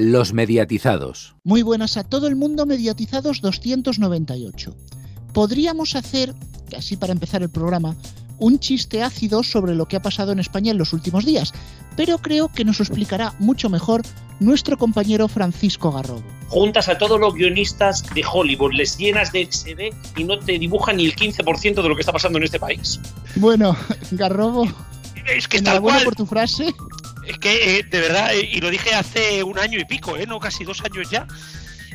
Los mediatizados. Muy buenas a todo el mundo, mediatizados 298. Podríamos hacer, así para empezar el programa, un chiste ácido sobre lo que ha pasado en España en los últimos días, pero creo que nos lo explicará mucho mejor nuestro compañero Francisco Garrobo. Juntas a todos los guionistas de Hollywood, les llenas de XD y no te dibujan ni el 15% de lo que está pasando en este país. Bueno, Garrobo, Es que enhorabuena por tu frase. Es que, eh, de verdad, eh, y lo dije hace un año y pico, ¿eh? no casi dos años ya.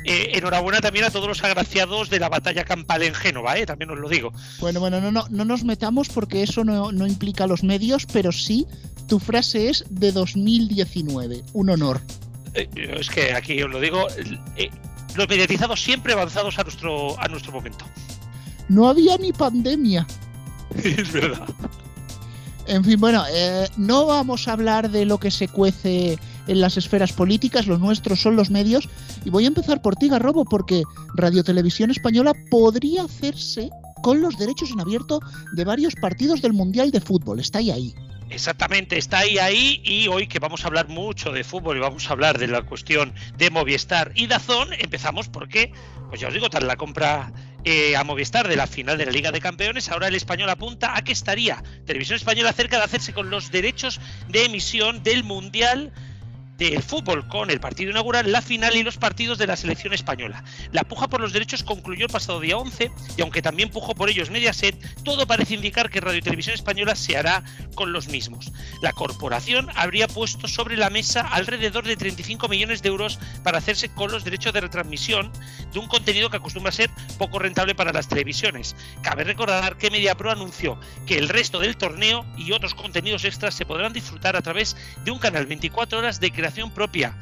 Eh, enhorabuena también a todos los agraciados de la batalla campal en Génova, ¿eh? también os lo digo. Bueno, bueno, no, no, no nos metamos porque eso no, no implica los medios, pero sí, tu frase es de 2019. Un honor. Eh, es que aquí os lo digo, los mediatizados siempre avanzados a nuestro, a nuestro momento. No había ni pandemia. es verdad. En fin, bueno, eh, no vamos a hablar de lo que se cuece en las esferas políticas, los nuestros son los medios. Y voy a empezar por ti, Garrobo, porque Radio Televisión Española podría hacerse con los derechos en abierto de varios partidos del Mundial de Fútbol. Está ahí ahí. Exactamente, está ahí ahí y hoy que vamos a hablar mucho de fútbol y vamos a hablar de la cuestión de Movistar y Dazón, empezamos porque, pues ya os digo, tras la compra eh, a Movistar de la final de la Liga de Campeones, ahora el español apunta a que estaría Televisión Española cerca de hacerse con los derechos de emisión del Mundial del fútbol con el partido inaugural, la final y los partidos de la selección española. La puja por los derechos concluyó el pasado día 11 y aunque también pujó por ellos Mediaset, todo parece indicar que Radio y Televisión Española se hará con los mismos. La corporación habría puesto sobre la mesa alrededor de 35 millones de euros para hacerse con los derechos de retransmisión de un contenido que acostumbra a ser poco rentable para las televisiones. Cabe recordar que MediaPro anunció que el resto del torneo y otros contenidos extras se podrán disfrutar a través de un canal 24 horas de propia.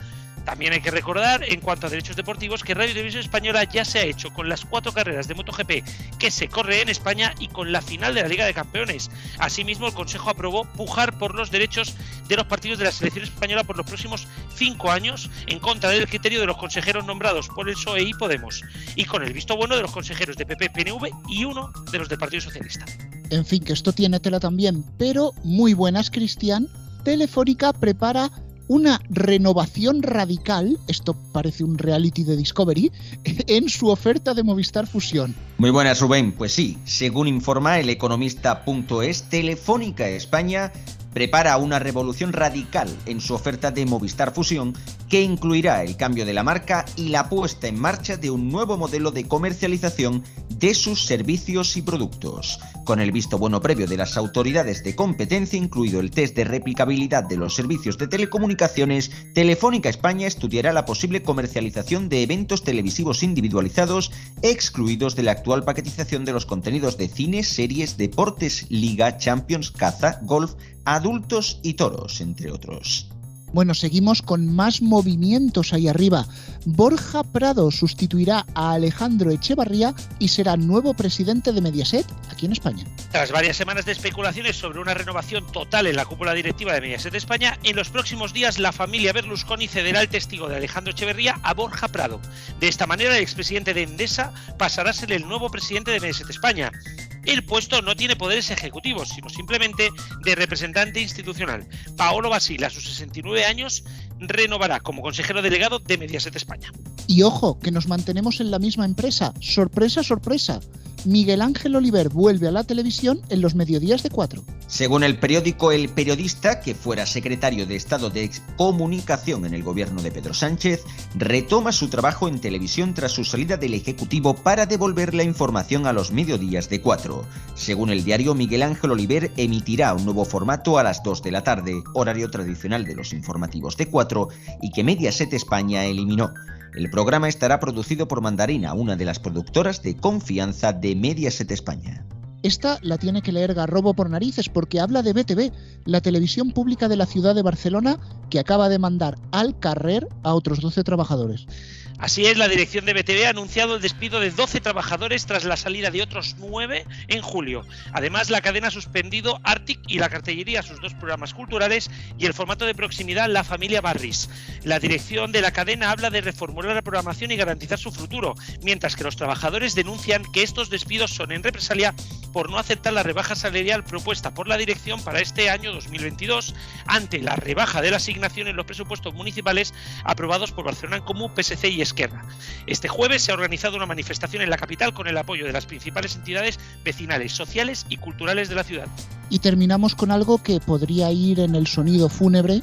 También hay que recordar, en cuanto a derechos deportivos, que Radio Televisión Española ya se ha hecho con las cuatro carreras de MotoGP que se corre en España y con la final de la Liga de Campeones. Asimismo, el Consejo aprobó pujar por los derechos de los partidos de la selección española por los próximos cinco años, en contra del criterio de los consejeros nombrados por el PSOE y Podemos, y con el visto bueno de los consejeros de PP, PNV y uno de los del Partido Socialista. En fin, que esto tiene tela también, pero muy buenas, Cristian. Telefónica prepara una renovación radical, esto parece un reality de Discovery, en su oferta de Movistar Fusión. Muy buenas, Rubén. Pues sí, según informa el economista.es, Telefónica España prepara una revolución radical en su oferta de Movistar Fusión que incluirá el cambio de la marca y la puesta en marcha de un nuevo modelo de comercialización de sus servicios y productos. Con el visto bueno previo de las autoridades de competencia, incluido el test de replicabilidad de los servicios de telecomunicaciones, Telefónica España estudiará la posible comercialización de eventos televisivos individualizados excluidos de la actual paquetización de los contenidos de cine, series, deportes, liga, champions, caza, golf, adultos y toros, entre otros. Bueno, seguimos con más movimientos ahí arriba. Borja Prado sustituirá a Alejandro Echevarría y será nuevo presidente de Mediaset aquí en España. Tras varias semanas de especulaciones sobre una renovación total en la cúpula directiva de Mediaset España, en los próximos días la familia Berlusconi cederá el testigo de Alejandro Echeverría a Borja Prado. De esta manera, el expresidente de Endesa pasará a ser el nuevo presidente de Mediaset España. El puesto no tiene poderes ejecutivos, sino simplemente de representante institucional. Paolo Basile, a sus 69 años, renovará como consejero delegado de Mediaset España. Y ojo, que nos mantenemos en la misma empresa. Sorpresa, sorpresa. Miguel Ángel Oliver vuelve a la televisión en los mediodías de 4. Según el periódico El Periodista, que fuera secretario de Estado de Comunicación en el gobierno de Pedro Sánchez, retoma su trabajo en televisión tras su salida del Ejecutivo para devolver la información a los mediodías de 4. Según el diario, Miguel Ángel Oliver emitirá un nuevo formato a las 2 de la tarde, horario tradicional de los informativos de 4, y que Mediaset España eliminó. El programa estará producido por Mandarina, una de las productoras de confianza de Mediaset España. Esta la tiene que leer Garrobo por narices porque habla de BTV, la televisión pública de la ciudad de Barcelona que acaba de mandar al carrer a otros 12 trabajadores. Así es, la dirección de BTV ha anunciado el despido de 12 trabajadores tras la salida de otros 9 en julio. Además, la cadena ha suspendido Arctic y la cartellería, sus dos programas culturales, y el formato de proximidad La Familia Barris. La dirección de la cadena habla de reformular la programación y garantizar su futuro, mientras que los trabajadores denuncian que estos despidos son en represalia por no aceptar la rebaja salarial propuesta por la dirección para este año 2022 ante la rebaja de la asignación en los presupuestos municipales aprobados por Barcelona en Común, PSC y Esquerra. Este jueves se ha organizado una manifestación en la capital con el apoyo de las principales entidades vecinales, sociales y culturales de la ciudad. Y terminamos con algo que podría ir en el sonido fúnebre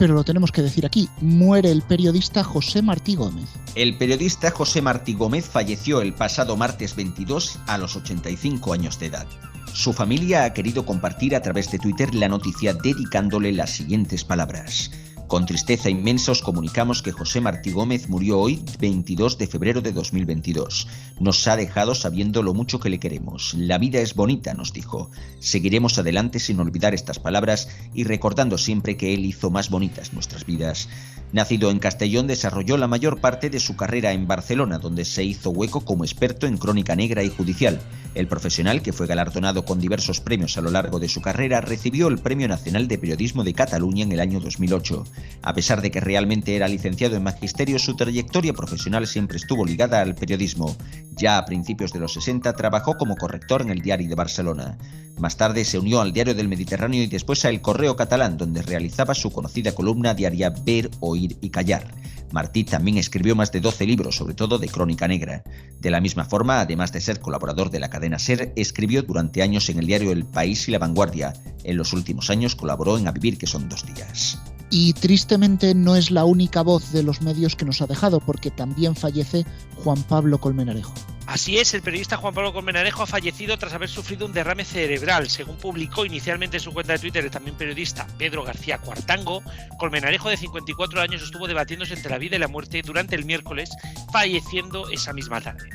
pero lo tenemos que decir aquí. Muere el periodista José Martí Gómez. El periodista José Martí Gómez falleció el pasado martes 22 a los 85 años de edad. Su familia ha querido compartir a través de Twitter la noticia dedicándole las siguientes palabras. Con tristeza inmensa os comunicamos que José Martí Gómez murió hoy, 22 de febrero de 2022. Nos ha dejado sabiendo lo mucho que le queremos. La vida es bonita, nos dijo. Seguiremos adelante sin olvidar estas palabras y recordando siempre que él hizo más bonitas nuestras vidas. Nacido en Castellón, desarrolló la mayor parte de su carrera en Barcelona, donde se hizo hueco como experto en crónica negra y judicial. El profesional, que fue galardonado con diversos premios a lo largo de su carrera, recibió el Premio Nacional de Periodismo de Cataluña en el año 2008. A pesar de que realmente era licenciado en magisterio, su trayectoria profesional siempre estuvo ligada al periodismo. Ya a principios de los 60 trabajó como corrector en el Diario de Barcelona. Más tarde se unió al Diario del Mediterráneo y después a El Correo Catalán, donde realizaba su conocida columna diaria Ver, Oír y Callar. Martí también escribió más de 12 libros, sobre todo de crónica negra. De la misma forma, además de ser colaborador de la cadena SER, escribió durante años en el diario El País y La Vanguardia. En los últimos años colaboró en A Vivir, que son dos días. Y tristemente no es la única voz de los medios que nos ha dejado, porque también fallece Juan Pablo Colmenarejo. Así es, el periodista Juan Pablo Colmenarejo ha fallecido tras haber sufrido un derrame cerebral. Según publicó inicialmente en su cuenta de Twitter el también periodista Pedro García Cuartango, Colmenarejo de 54 años estuvo debatiéndose entre la vida y la muerte durante el miércoles, falleciendo esa misma tarde.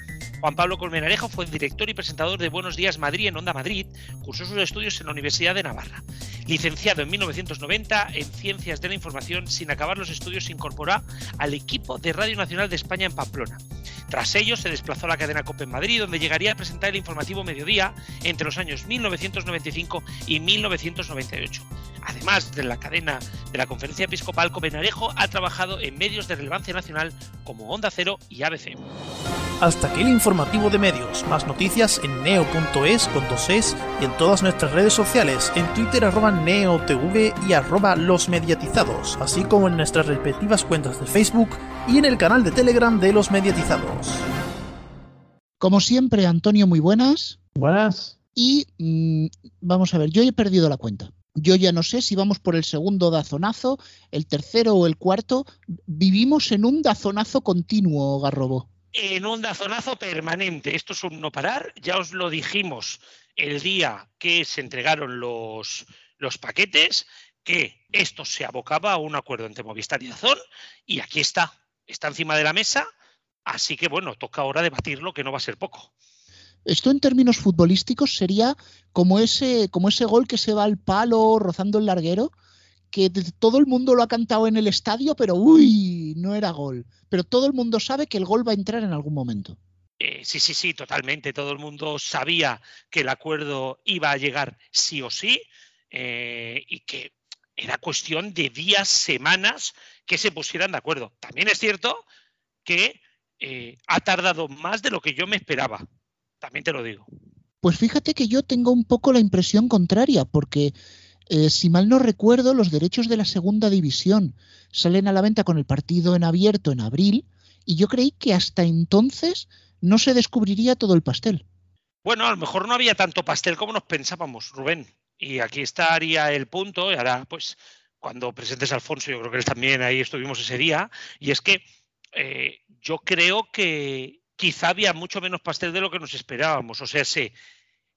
Juan Pablo Colmenarejo fue director y presentador de Buenos Días Madrid en Onda Madrid, cursó sus estudios en la Universidad de Navarra. Licenciado en 1990 en Ciencias de la Información, sin acabar los estudios se incorporó al equipo de Radio Nacional de España en Pamplona. Tras ello se desplazó a la cadena COPE en Madrid, donde llegaría a presentar el informativo Mediodía entre los años 1995 y 1998. Además de la cadena de la Conferencia Episcopal, Copenarejo ha trabajado en medios de relevancia nacional como Onda Cero y ABC. Hasta aquí el informativo de medios. Más noticias en neo.es con dos es y en todas nuestras redes sociales, en Twitter arroba neotv y arroba los mediatizados, así como en nuestras respectivas cuentas de Facebook y en el canal de Telegram de los mediatizados. Como siempre, Antonio, muy buenas. Buenas. Y mm, vamos a ver, yo he perdido la cuenta. Yo ya no sé si vamos por el segundo dazonazo, el tercero o el cuarto. Vivimos en un dazonazo continuo, Garrobo. En un dazonazo permanente. Esto es un no parar. Ya os lo dijimos el día que se entregaron los, los paquetes, que esto se abocaba a un acuerdo entre Movistar y Dazón. Y aquí está. Está encima de la mesa. Así que bueno, toca ahora debatirlo, que no va a ser poco. Esto en términos futbolísticos sería como ese, como ese gol que se va al palo rozando el larguero, que todo el mundo lo ha cantado en el estadio, pero uy, no era gol. Pero todo el mundo sabe que el gol va a entrar en algún momento. Eh, sí, sí, sí, totalmente. Todo el mundo sabía que el acuerdo iba a llegar sí o sí eh, y que era cuestión de días, semanas que se pusieran de acuerdo. También es cierto que eh, ha tardado más de lo que yo me esperaba. También te lo digo. Pues fíjate que yo tengo un poco la impresión contraria, porque eh, si mal no recuerdo, los derechos de la segunda división salen a la venta con el partido en abierto en abril, y yo creí que hasta entonces no se descubriría todo el pastel. Bueno, a lo mejor no había tanto pastel como nos pensábamos, Rubén. Y aquí estaría el punto, y ahora, pues, cuando presentes a Alfonso, yo creo que él también ahí estuvimos ese día, y es que eh, yo creo que quizá había mucho menos pastel de lo que nos esperábamos. O sea, sí,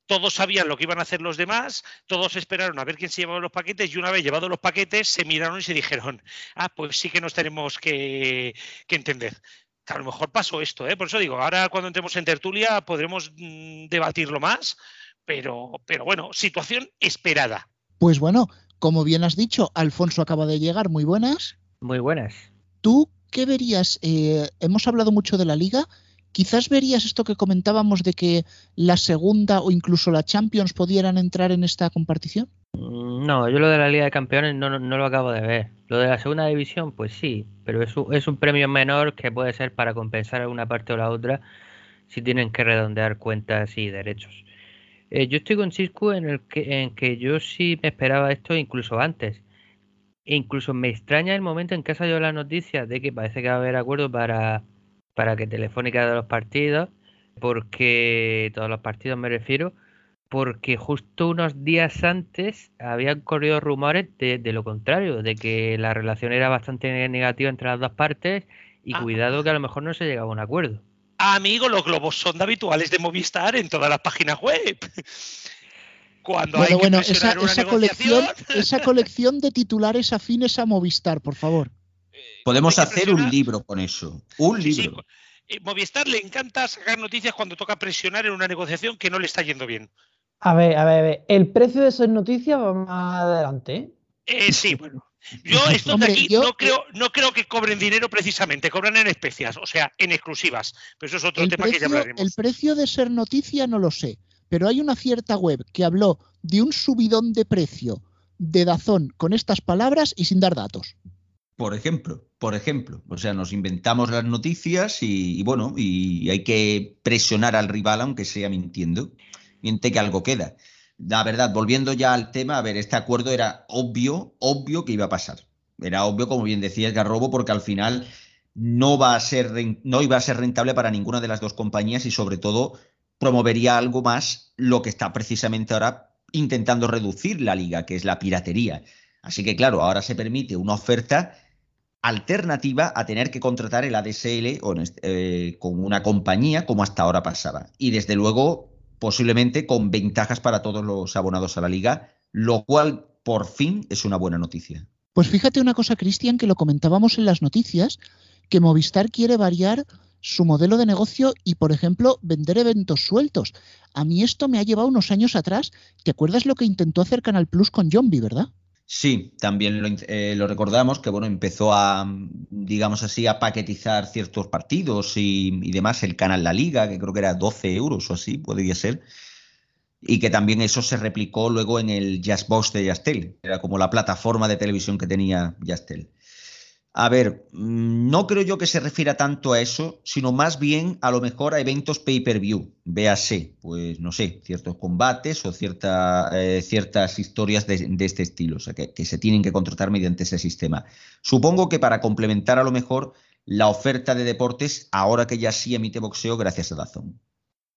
todos sabían lo que iban a hacer los demás, todos esperaron a ver quién se llevaba los paquetes y una vez llevados los paquetes se miraron y se dijeron, ah, pues sí que nos tenemos que, entender. a lo mejor pasó esto, ¿eh? por eso digo, ahora cuando entremos en tertulia podremos mm, debatirlo más, pero, pero bueno, situación esperada. Pues bueno, como bien has dicho, Alfonso acaba de llegar, muy buenas. Muy buenas. ¿Tú qué verías? Eh, hemos hablado mucho de la liga, quizás verías esto que comentábamos de que la segunda o incluso la Champions pudieran entrar en esta compartición? Mm, no, yo lo de la Liga de Campeones no, lo acabo de ver. Lo de la segunda división, pues sí, pero es un, es un premio menor que puede ser para compensar alguna parte o la otra si tienen que redondear cuentas y derechos. Eh, yo estoy con Cisco en el que, en que yo sí me esperaba esto incluso antes. E incluso me extraña el momento en que ha salido la noticia de que parece que va a haber acuerdo para, para que Telefónica de los partidos, porque todos los partidos me refiero, porque justo unos días antes habían corrido rumores de, lo contrario, de que la relación era bastante negativa entre las dos partes y ah. cuidado que a lo mejor no se llegaba a un acuerdo. Amigo, los globos son habituales de Movistar en todas las páginas web. Cuando hay que esa, esa colección, esa colección de titulares afines a Movistar, por favor. Eh, Podemos hacer un libro con eso. Un libro. Eh, Movistar le encanta sacar noticias cuando toca presionar en una negociación que no le está yendo bien. A ver, a ver, a ver. El precio de esas noticias va más adelante. ¿eh? sí, bueno. Yo esto de aquí no, creo, no creo que cobren dinero precisamente, cobran en especias, o sea, en exclusivas. Pero eso es otro tema que ya hablaremos. El precio de ser noticia no lo sé pero hay una cierta web que habló de un subidón de precio de Dazón con estas palabras y sin dar datos. Por ejemplo, por ejemplo, o sea, nos inventamos las noticias y, bueno, y hay que presionar al rival aunque sea mintiendo, miente que algo queda. La verdad, volviendo ya al tema, a ver, este acuerdo era obvio, obvio que iba a pasar. Era obvio, como bien decía Garrobo, porque al final no va a ser no iba a ser rentable para ninguna de las dos compañías y sobre todo promovería algo más lo que está precisamente ahora intentando reducir la liga, que es la piratería. Así que claro, ahora se permite una oferta alternativa a tener que contratar el ADSL eh, con una compañía como hasta ahora pasaba. Y desde luego, posiblemente con ventajas para todos los abonados a la liga, lo cual por fin es una buena noticia. Pues fíjate una cosa, Cristian, que lo comentábamos en las noticias, que Movistar quiere variar su modelo de negocio y, por ejemplo, vender eventos sueltos. A mí esto me ha llevado unos años atrás. ¿Te acuerdas lo que intentó hacer Canal Plus con Zombie, verdad? Sí, también eh, lo, recordamos que bueno, empezó a, digamos así, a paquetizar ciertos partidos y, demás, el canal La Liga, que creo que era 12 euros o así, podría ser, y que también eso se replicó luego en el Jazzbox de Yastel, era como la plataforma de televisión que tenía Yastel. A ver, mm, no creo yo que se refiera tanto a eso, sino más bien a lo mejor a eventos pay-per-view, véase, pues no sé, ciertos combates o cierta, eh, ciertas historias de, este estilo, o sea, que, se tienen que contratar mediante ese sistema. Supongo que para complementar a lo mejor la oferta de deportes, ahora que ya sí emite boxeo gracias a Dazón.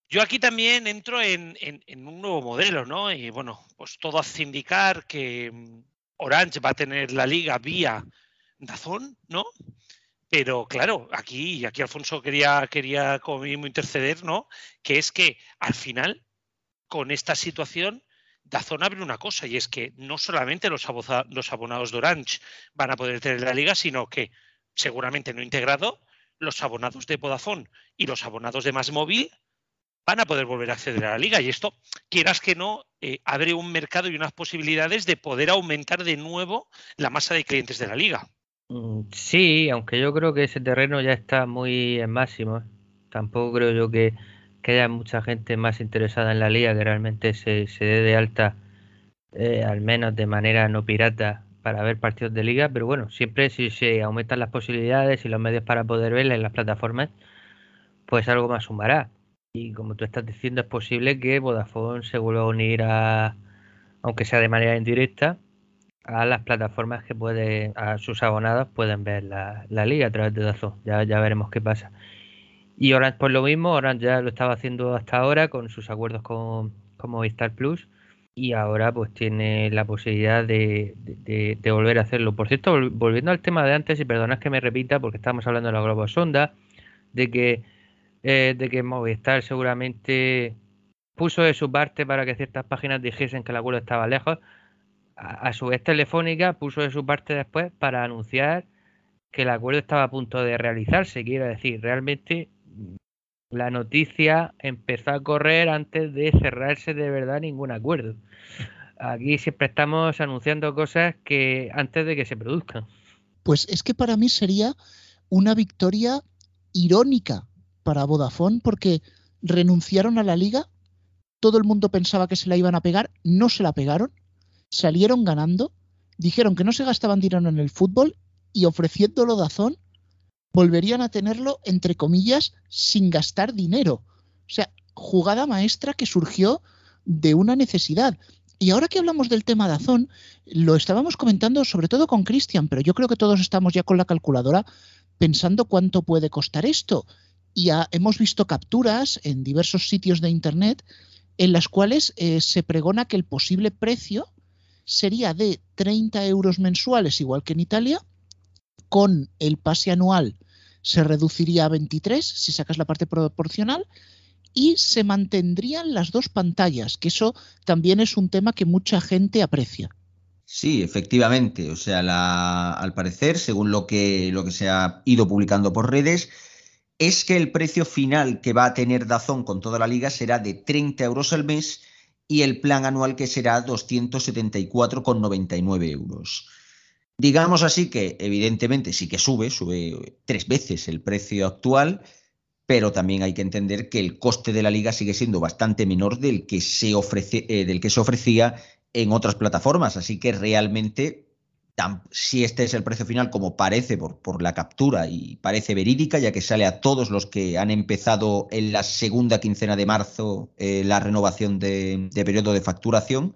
Yo aquí también entro en, en un nuevo modelo, ¿no? Y bueno, pues todo hace indicar que mm, Orange va a tener la liga vía Dazón, ¿no? Pero claro, aquí, aquí Alfonso quería, quería como mismo interceder, ¿no? Que es que al final, con esta situación, Dazón abre una cosa, y es que no solamente los, abonados de Orange van a poder tener la liga, sino que seguramente no integrado, los abonados de Vodafone y los abonados de Más Móvil van a poder volver a acceder a la liga. Y esto, quieras que no, eh, abre un mercado y unas posibilidades de poder aumentar de nuevo la masa de clientes de la liga. Mm, sí, aunque yo creo que ese terreno ya está muy en máximo. Tampoco creo yo que, haya mucha gente más interesada en la liga que realmente se, se dé de alta, eh, al menos de manera no pirata, para ver partidos de liga. Pero bueno, siempre si se aumentan las posibilidades y los medios para poder verla en las plataformas, pues algo más sumará. Y como tú estás diciendo, es posible que Vodafone se vuelva a unir a, aunque sea de manera indirecta, a las plataformas que puede, a sus abonados pueden ver la, liga a través de Dazón. Ya, ya veremos qué pasa. Y Orange por lo mismo, Orange ya lo estaba haciendo hasta ahora con sus acuerdos con, con Movistar Plus y ahora pues tiene la posibilidad de, de, volver a hacerlo. Por cierto, volviendo al tema de antes, y perdonad que me repita porque estamos hablando de la globos sonda, de que, eh, de que Movistar seguramente puso de su parte para que ciertas páginas dijesen que el acuerdo estaba lejos a, su vez Telefónica puso de su parte después para anunciar que el acuerdo estaba a punto de realizarse. Quiero decir, realmente mm, la noticia empezó a correr antes de cerrarse de verdad ningún acuerdo. Aquí siempre estamos anunciando cosas que antes de que se produzcan. Pues es que para mí sería una victoria irónica para Vodafone porque renunciaron a la liga, todo el mundo pensaba que se la iban a pegar, no se la pegaron, salieron ganando, dijeron que no se gastaban dinero en el fútbol y ofreciéndolo Dazón volverían a tenerlo, entre comillas, sin gastar dinero. O sea, jugada maestra que surgió de una necesidad. Y ahora que hablamos del tema de Azón, lo estábamos comentando sobre todo con Cristian, pero yo creo que todos estamos ya con la calculadora pensando cuánto puede costar esto. Y hemos visto capturas en diversos sitios de Internet en las cuales eh, se pregona que el posible precio sería de 30 euros mensuales, igual que en Italia, con el pase anual se reduciría a 23 si sacas la parte proporcional y se mantendrían las dos pantallas, que eso también es un tema que mucha gente aprecia. Sí, efectivamente. O sea, al parecer, según lo que, lo que se ha ido publicando por redes, es que el precio final que va a tener Dazón con toda la liga será de 30 euros al mes y el plan anual que será 274,99 euros. Digamos así que, evidentemente, sí que sube, sube tres veces el precio actual, pero también hay que entender que el coste de la liga sigue siendo bastante menor del que se, ofrece, eh, del que se ofrecía en otras plataformas. Así que realmente, si este es el precio final, como parece por, la captura y parece verídica, ya que sale a todos los que han empezado en la segunda quincena de marzo eh, la renovación de, periodo de facturación,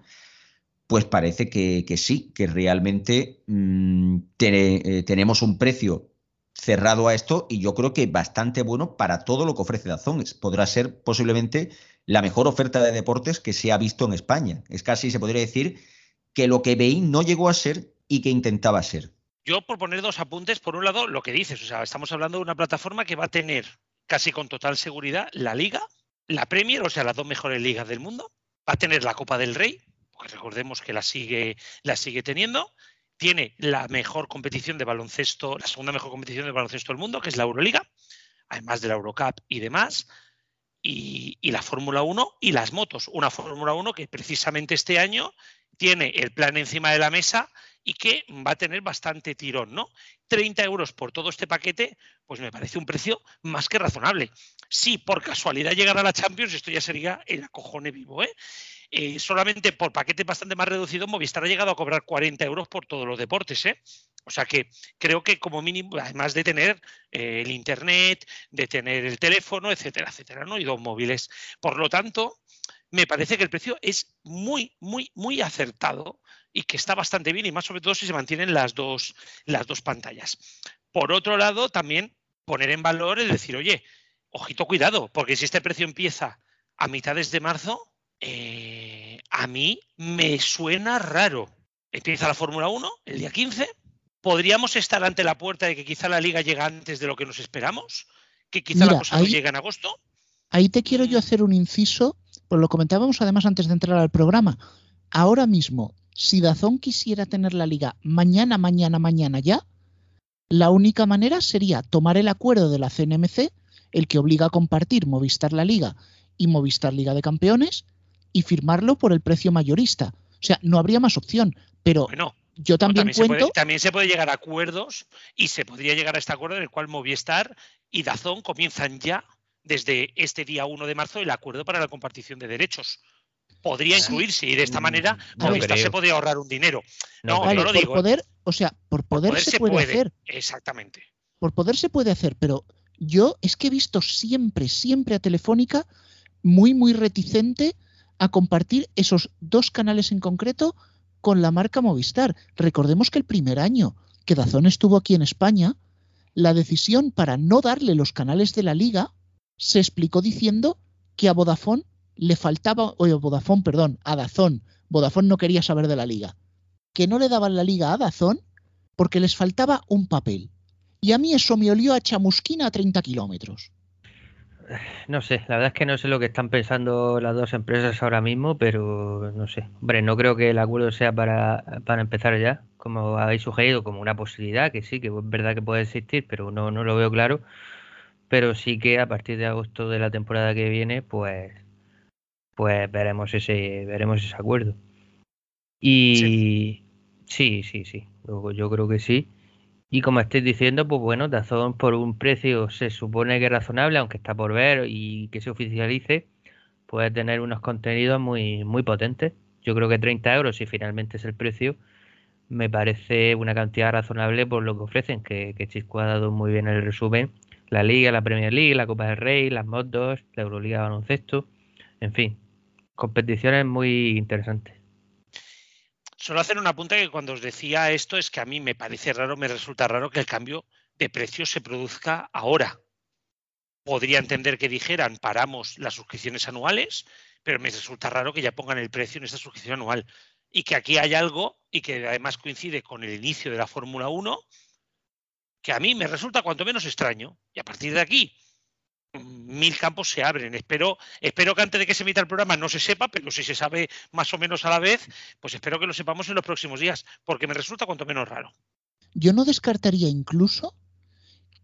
pues parece que, sí, que realmente mm, eh, tenemos un precio cerrado a esto y yo creo que bastante bueno para todo lo que ofrece Dazón. Podrá ser posiblemente la mejor oferta de deportes que se ha visto en España. Es casi, se podría decir, que lo que BI no llegó a ser y que intentaba ser. Yo por poner dos apuntes, por un lado, lo que dices, o sea, estamos hablando de una plataforma que va a tener casi con total seguridad la liga, la Premier, o sea, las dos mejores ligas del mundo, va a tener la Copa del Rey, porque recordemos que la sigue, la sigue teniendo, tiene la mejor competición de baloncesto, la segunda mejor competición de baloncesto del mundo, que es la Euroliga, además de la Eurocup y demás, y, la Fórmula 1 y las motos. Una Fórmula 1 que precisamente este año tiene el plan encima de la mesa y que va a tener bastante tirón, ¿no? 30 euros por todo este paquete, pues me parece un precio más que razonable. Si por casualidad llegara a la Champions, esto ya sería el acojone vivo, ¿eh? Eh, solamente por paquete bastante más reducido, Movistar ha llegado a cobrar 40 euros por todos los deportes. ¿eh? O sea que creo que como mínimo, además de tener eh, el Internet, de tener el teléfono, etcétera, etcétera, ¿no? Y dos móviles. Por lo tanto, me parece que el precio es muy, muy, muy acertado y que está bastante bien y más sobre todo si se mantienen las dos, las dos pantallas. Por otro lado, también poner en valor el decir, oye, ojito, cuidado, porque si este precio empieza a mitades de marzo, eh, a mí me suena raro. Empieza la Fórmula 1 el día 15. ¿Podríamos estar ante la puerta de que quizá la liga llega antes de lo que nos esperamos? ¿Que quizá la cosa no llega en agosto? Ahí te quiero yo hacer un inciso, pues lo comentábamos además antes de entrar al programa. Ahora mismo, si Dazón quisiera tener la liga mañana, mañana, mañana ya, la única manera sería tomar el acuerdo de la CNMC, el que obliga a compartir Movistar la Liga y Movistar Liga de Campeones, y firmarlo por el precio mayorista. O sea, no habría más opción. Pero yo también, cuento. Se puede, también se puede llegar a acuerdos y se podría llegar a este acuerdo en el cual Movistar y Dazón comienzan ya desde este día 1 de marzo el acuerdo para la compartición de derechos. Podría incluirse y de esta manera Movistar se podría ahorrar un dinero. No, no lo por Poder, o sea, por poder, se, puede, hacer. Exactamente. Por poder se puede hacer, pero yo es que he visto siempre, siempre a Telefónica muy, muy reticente a compartir esos dos canales en concreto con la marca Movistar. Recordemos que el primer año que Dazón estuvo aquí en España, la decisión para no darle los canales de la liga se explicó diciendo que a Vodafone le faltaba, o a Vodafone, perdón, a Dazón, Vodafone no quería saber de la liga, que no le daban la liga a Dazón porque les faltaba un papel. Y a mí eso me olió a chamusquina a 30 kilómetros. No sé, la verdad es que no sé lo que están pensando las dos empresas ahora mismo, pero no sé. Hombre, no creo que el acuerdo sea para, para empezar ya, como habéis sugerido, como una posibilidad, que sí, que es verdad que puede existir, pero no, no lo veo claro. Pero sí que a partir de agosto de la temporada que viene, pues, pues veremos ese, veremos ese acuerdo. Y sí, sí, sí, yo creo que sí. Y como estáis diciendo, pues bueno, Dazón por un precio se supone que es razonable, aunque está por ver y que se oficialice, puede tener unos contenidos muy, muy potentes. Yo creo que 30 euros, si finalmente es el precio, me parece una cantidad razonable por lo que ofrecen, que, que Chisco ha dado muy bien el resumen. La Liga, la Premier League, la Copa del Rey, las motos, la Euroliga baloncesto, en fin, competiciones muy interesantes. Solo hacer una apunte que cuando os decía esto es que a mí me parece raro, me resulta raro que el cambio de precio se produzca ahora. Podría entender que dijeran paramos las suscripciones anuales, pero me resulta raro que ya pongan el precio en esta suscripción anual. Y que aquí hay algo, y que además coincide con el inicio de la Fórmula 1, que a mí me resulta cuanto menos extraño. Y a partir de aquí, mil campos se abren. Espero, espero que antes de que se emita el programa no se sepa, pero si se sabe más o menos a la vez, pues espero que lo sepamos en los próximos días, porque me resulta cuanto menos raro. Yo no descartaría incluso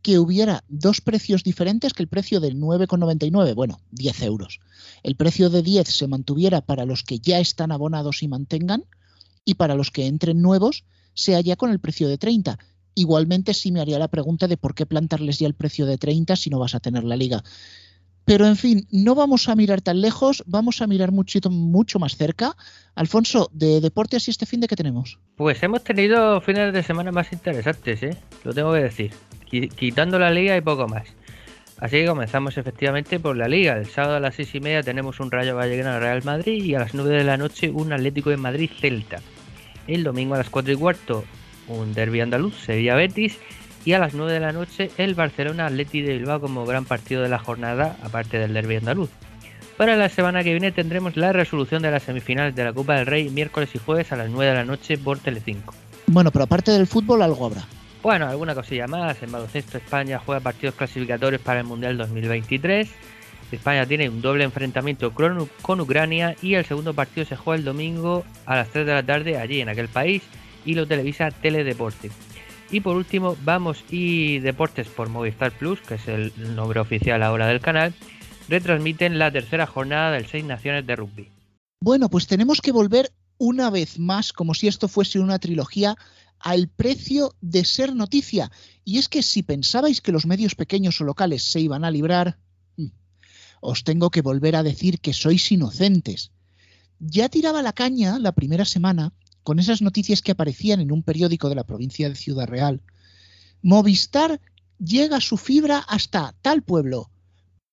que hubiera dos precios diferentes que el precio de 9,99, bueno, 10 euros. El precio de 10 se mantuviera para los que ya están abonados y mantengan, y para los que entren nuevos sea ya con el precio de 30. Igualmente sí me haría la pregunta de por qué plantarles ya el precio de 30 si no vas a tener la liga. Pero en fin, no vamos a mirar tan lejos, vamos a mirar mucho, mucho más cerca. Alfonso, de deportes y este fin de qué tenemos. Pues hemos tenido fines de semana más interesantes, ¿eh? lo tengo que decir quitando la liga y poco más. Así que comenzamos efectivamente por la liga. El sábado a las seis y media tenemos un Rayo Vallecano Real Madrid y a las 9 de la noche un Atlético de Madrid Celta. El domingo a las 4 y cuarto un Derby andaluz Sevilla Betis y a las 9 de la noche el Barcelona Atleti de Bilbao como gran partido de la jornada aparte del Derby andaluz. Para la semana que viene tendremos la resolución de las semifinales de la Copa del Rey miércoles y jueves a las 9 de la noche por Telecinco. Bueno, pero aparte del fútbol algo habrá. Bueno, alguna cosilla más. En baloncesto España juega partidos clasificatorios para el Mundial 2023. España tiene un doble enfrentamiento con Ucrania y el segundo partido se juega el domingo a las 3 de la tarde allí en aquel país y lo televisa Teledeporte. Y por último, vamos y Deportes por Movistar Plus, que es el nombre oficial ahora del canal, retransmiten la tercera jornada del Seis Naciones de Rugby. Bueno, pues tenemos que volver una vez más, como si esto fuese una trilogía, al precio de ser noticia. Y es que si pensabais que los medios pequeños o locales se iban a librar, mm, os tengo que volver a decir que sois inocentes. Ya tiraba la caña la primera semana con esas noticias que aparecían en un periódico de la provincia de Ciudad Real. Movistar llega su fibra hasta tal pueblo.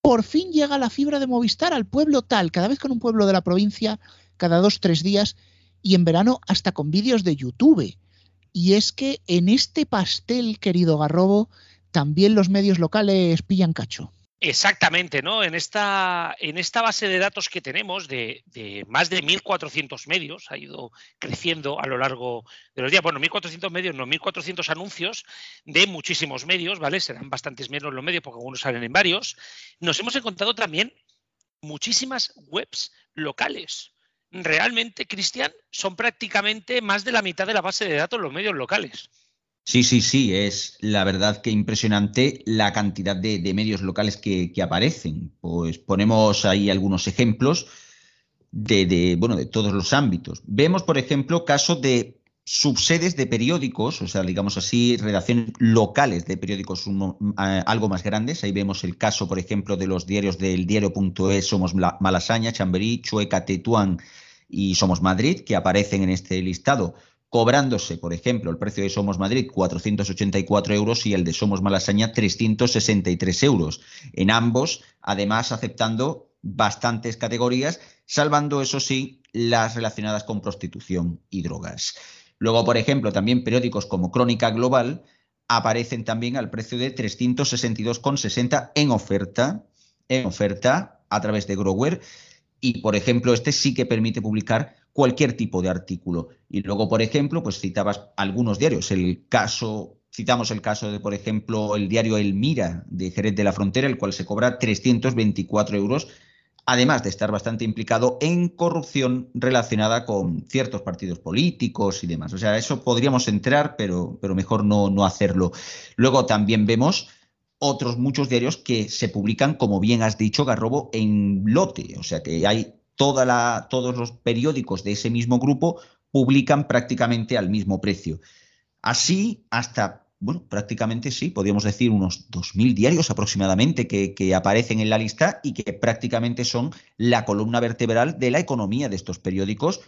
Por fin llega la fibra de Movistar al pueblo tal, cada vez con un pueblo de la provincia, cada dos, tres días, y en verano hasta con vídeos de YouTube. Y es que en este pastel, querido Garrobo, también los medios locales pillan cacho. Exactamente, ¿no? En esta, en esta base de datos que tenemos de, más de 1.400 medios, ha ido creciendo a lo largo de los días, bueno, 1.400 medios, no 1.400 anuncios de muchísimos medios, ¿vale? Serán bastantes menos los medios porque algunos salen en varios. Nos hemos encontrado también muchísimas webs locales realmente, Cristian, son prácticamente más de la mitad de la base de datos los medios locales. Sí, sí, sí, es la verdad que impresionante la cantidad de, medios locales que, aparecen. Pues ponemos ahí algunos ejemplos de, bueno, de todos los ámbitos. Vemos, por ejemplo, casos de subsedes de periódicos, o sea, digamos así, redacciones locales de periódicos algo más grandes. Ahí vemos el caso, por ejemplo, de los diarios del diario.es, Somos Malasaña, Chamberí, Chueca, Tetuán y Somos Madrid, que aparecen en este listado, cobrándose, por ejemplo, el precio de Somos Madrid 484 euros y el de Somos Malasaña 363 euros. En ambos, además, aceptando bastantes categorías, salvando, eso sí, las relacionadas con prostitución y drogas. Luego, por ejemplo, también periódicos como Crónica Global aparecen también al precio de 362,60 en oferta, en oferta a través de Grower. Y, por ejemplo, este sí que permite publicar cualquier tipo de artículo. Y luego, por ejemplo, pues citabas algunos diarios. El caso, citamos el caso de, por ejemplo, el diario El Mira de Jerez de la Frontera, el cual se cobra 324 euros además de estar bastante implicado en corrupción relacionada con ciertos partidos políticos y demás. O sea, eso podríamos entrar, pero, pero mejor no, no hacerlo. Luego también vemos otros muchos diarios que se publican, como bien has dicho, Garrobo, en lote. O sea que hay todos los periódicos de ese mismo grupo publican prácticamente al mismo precio. Así hasta bueno, prácticamente sí, podríamos decir unos 2.000 diarios aproximadamente que, aparecen en la lista y que prácticamente son la columna vertebral de la economía de estos periódicos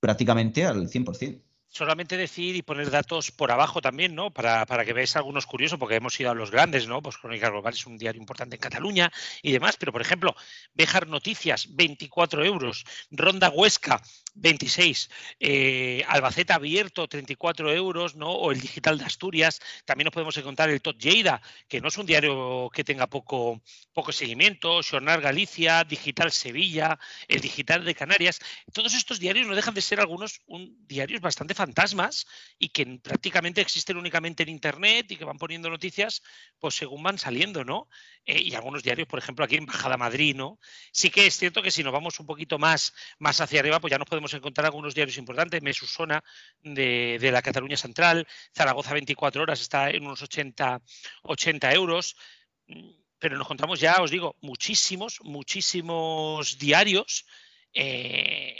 prácticamente al 100%. Solamente decir y poner datos por abajo también, ¿no? Para, para que veáis algunos curiosos, porque hemos ido a los grandes, ¿no? Pues Crónica Global es un diario importante en Cataluña y demás, pero por ejemplo, Bejar Noticias, 24 euros, Ronda Huesca, 26, eh, Albacete Abierto, 34 euros, ¿no? O el Digital de Asturias, también nos podemos encontrar el Tot Lleida, que no es un diario que tenga poco, poco seguimiento, Jornal Galicia, Digital Sevilla, el Digital de Canarias, todos estos diarios no dejan de ser algunos un, diarios bastante fantasmas y que prácticamente existen únicamente en Internet y que van poniendo noticias pues según van saliendo, ¿no? Eh, y algunos diarios, por ejemplo, aquí en Bajada Madrid, ¿no? Sí que es cierto que si nos vamos un poquito más, más hacia arriba, pues ya nos podemos encontrar algunos diarios importantes, Mesusona de, de la Cataluña Central, Zaragoza 24 horas está en unos 80, 80 euros pero nos encontramos ya, os digo, muchísimos, muchísimos diarios eh,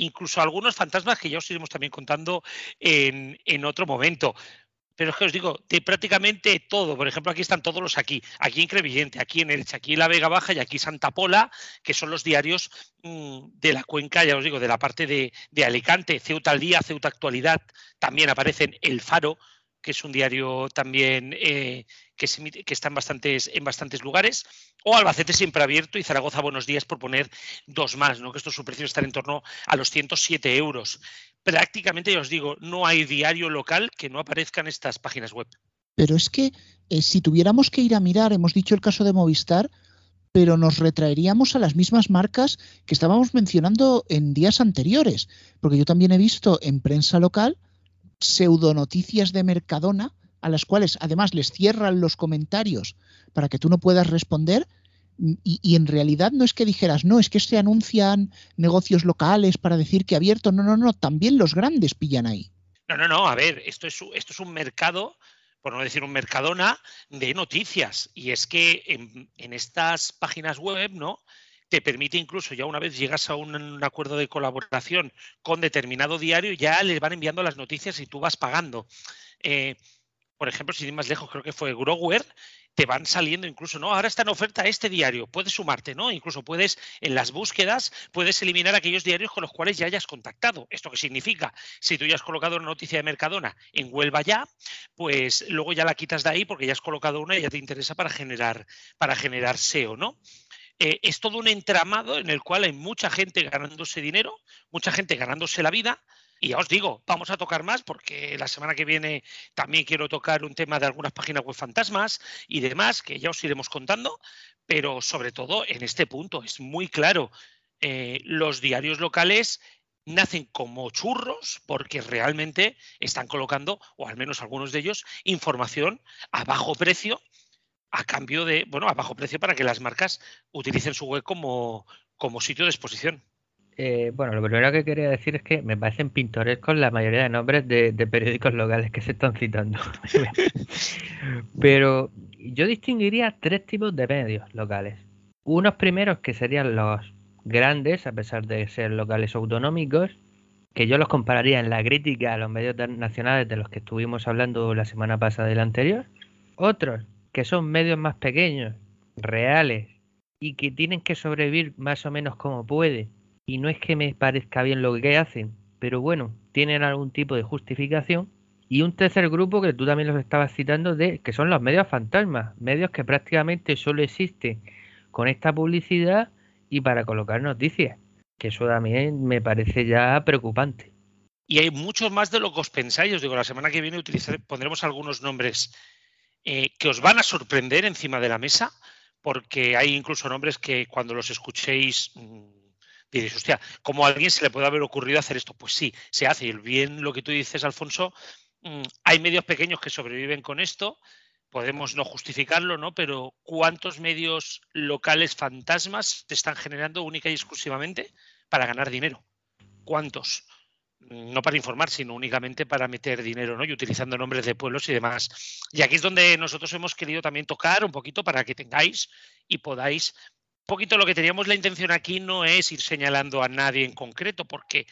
incluso algunos fantasmas que ya os iremos también contando en, en otro momento. Pero es que os digo, de prácticamente todo. Por ejemplo, aquí están todos los aquí. Aquí en Crevillente, aquí en Elche, aquí en la Vega Baja y aquí Santa Pola, que son los diarios mmm, de la cuenca, ya os digo, de la parte de, de, Alicante. Ceuta al Día, Ceuta Actualidad, también aparecen El Faro, que es un diario también eh, que, está en bastantes, en bastantes lugares, o Albacete siempre abierto y Zaragoza Buenos Días por poner dos más, ¿no? que estos su están en torno a los 107 euros. Prácticamente, ya os digo, no hay diario local que no aparezca en estas páginas web. Pero es que eh, si tuviéramos que ir a mirar, hemos dicho el caso de Movistar, pero nos retraeríamos a las mismas marcas que estábamos mencionando en días anteriores, porque yo también he visto en prensa local pseudonoticias de Mercadona, a las cuales además les cierran los comentarios para que tú no puedas responder. Y, en realidad no es que dijeras, no, es que se anuncian negocios locales para decir que abierto. No, no, no, también los grandes pillan ahí. No, no, no, a ver, esto es, esto es un mercado, por no decir un mercadona, de noticias. Y es que en estas páginas web, ¿no? Te permite incluso ya una vez llegas a un, acuerdo de colaboración con determinado diario, ya les van enviando las noticias y tú vas pagando. Eh, por ejemplo, sin ir más lejos, creo que fue Grower, te van saliendo incluso, ¿no? Ahora está en oferta este diario, puedes sumarte, ¿no? Incluso puedes, en las búsquedas, puedes eliminar aquellos diarios con los cuales ya hayas contactado. ¿Esto qué significa? Si tú ya has colocado una noticia de Mercadona en Huelva ya, pues luego ya la quitas de ahí porque ya has colocado una y ya te interesa para generar, para generar SEO, ¿no? Eh, es todo un entramado en el cual hay mucha gente ganándose dinero, mucha gente ganándose la vida. Y ya os digo, vamos a tocar más porque la semana que viene también quiero tocar un tema de algunas páginas web fantasmas y demás que ya os iremos contando, pero sobre todo en este punto es muy claro, eh, los diarios locales nacen como churros porque realmente están colocando, o al menos algunos de ellos, información a bajo precio a cambio de, bueno, a bajo precio para que las marcas utilicen su web como, como sitio de exposición. Eh, bueno, lo primero que quería decir es que me parecen pintorescos la mayoría de nombres de, de periódicos locales que se están citando. Pero yo distinguiría tres tipos de medios locales. Unos primeros que serían los grandes, a pesar de ser locales autonómicos, que yo los compararía en la crítica a los medios nacionales de los que estuvimos hablando la semana pasada y la anterior. Otros que son medios más pequeños, reales, y que tienen que sobrevivir más o menos como pueden. Y no es que me parezca bien lo que hacen, pero bueno, tienen algún tipo de justificación. Y un tercer grupo que tú también los estabas citando, de que son los medios fantasmas, medios que prácticamente solo existen con esta publicidad y para colocar noticias, que eso también me parece ya preocupante. Y hay muchos más de lo que os pensáis. Os digo, la semana que viene utilizar, pondremos algunos nombres eh, que os van a sorprender encima de la mesa, porque hay incluso nombres que cuando los escuchéis mmm, diréis, hostia, ¿cómo a alguien se le puede haber ocurrido hacer esto? Pues sí, se hace. Y bien lo que tú dices, Alfonso, mmm, hay medios pequeños que sobreviven con esto, podemos no justificarlo, ¿no? Pero ¿cuántos medios locales fantasmas te están generando única y exclusivamente para ganar dinero? ¿Cuántos? No para informar, sino únicamente para meter dinero, ¿no? Y utilizando nombres de pueblos y demás. Y aquí es donde nosotros hemos querido también tocar un poquito para que tengáis y podáis. Un poquito lo que teníamos la intención aquí no es ir señalando a nadie en concreto, porque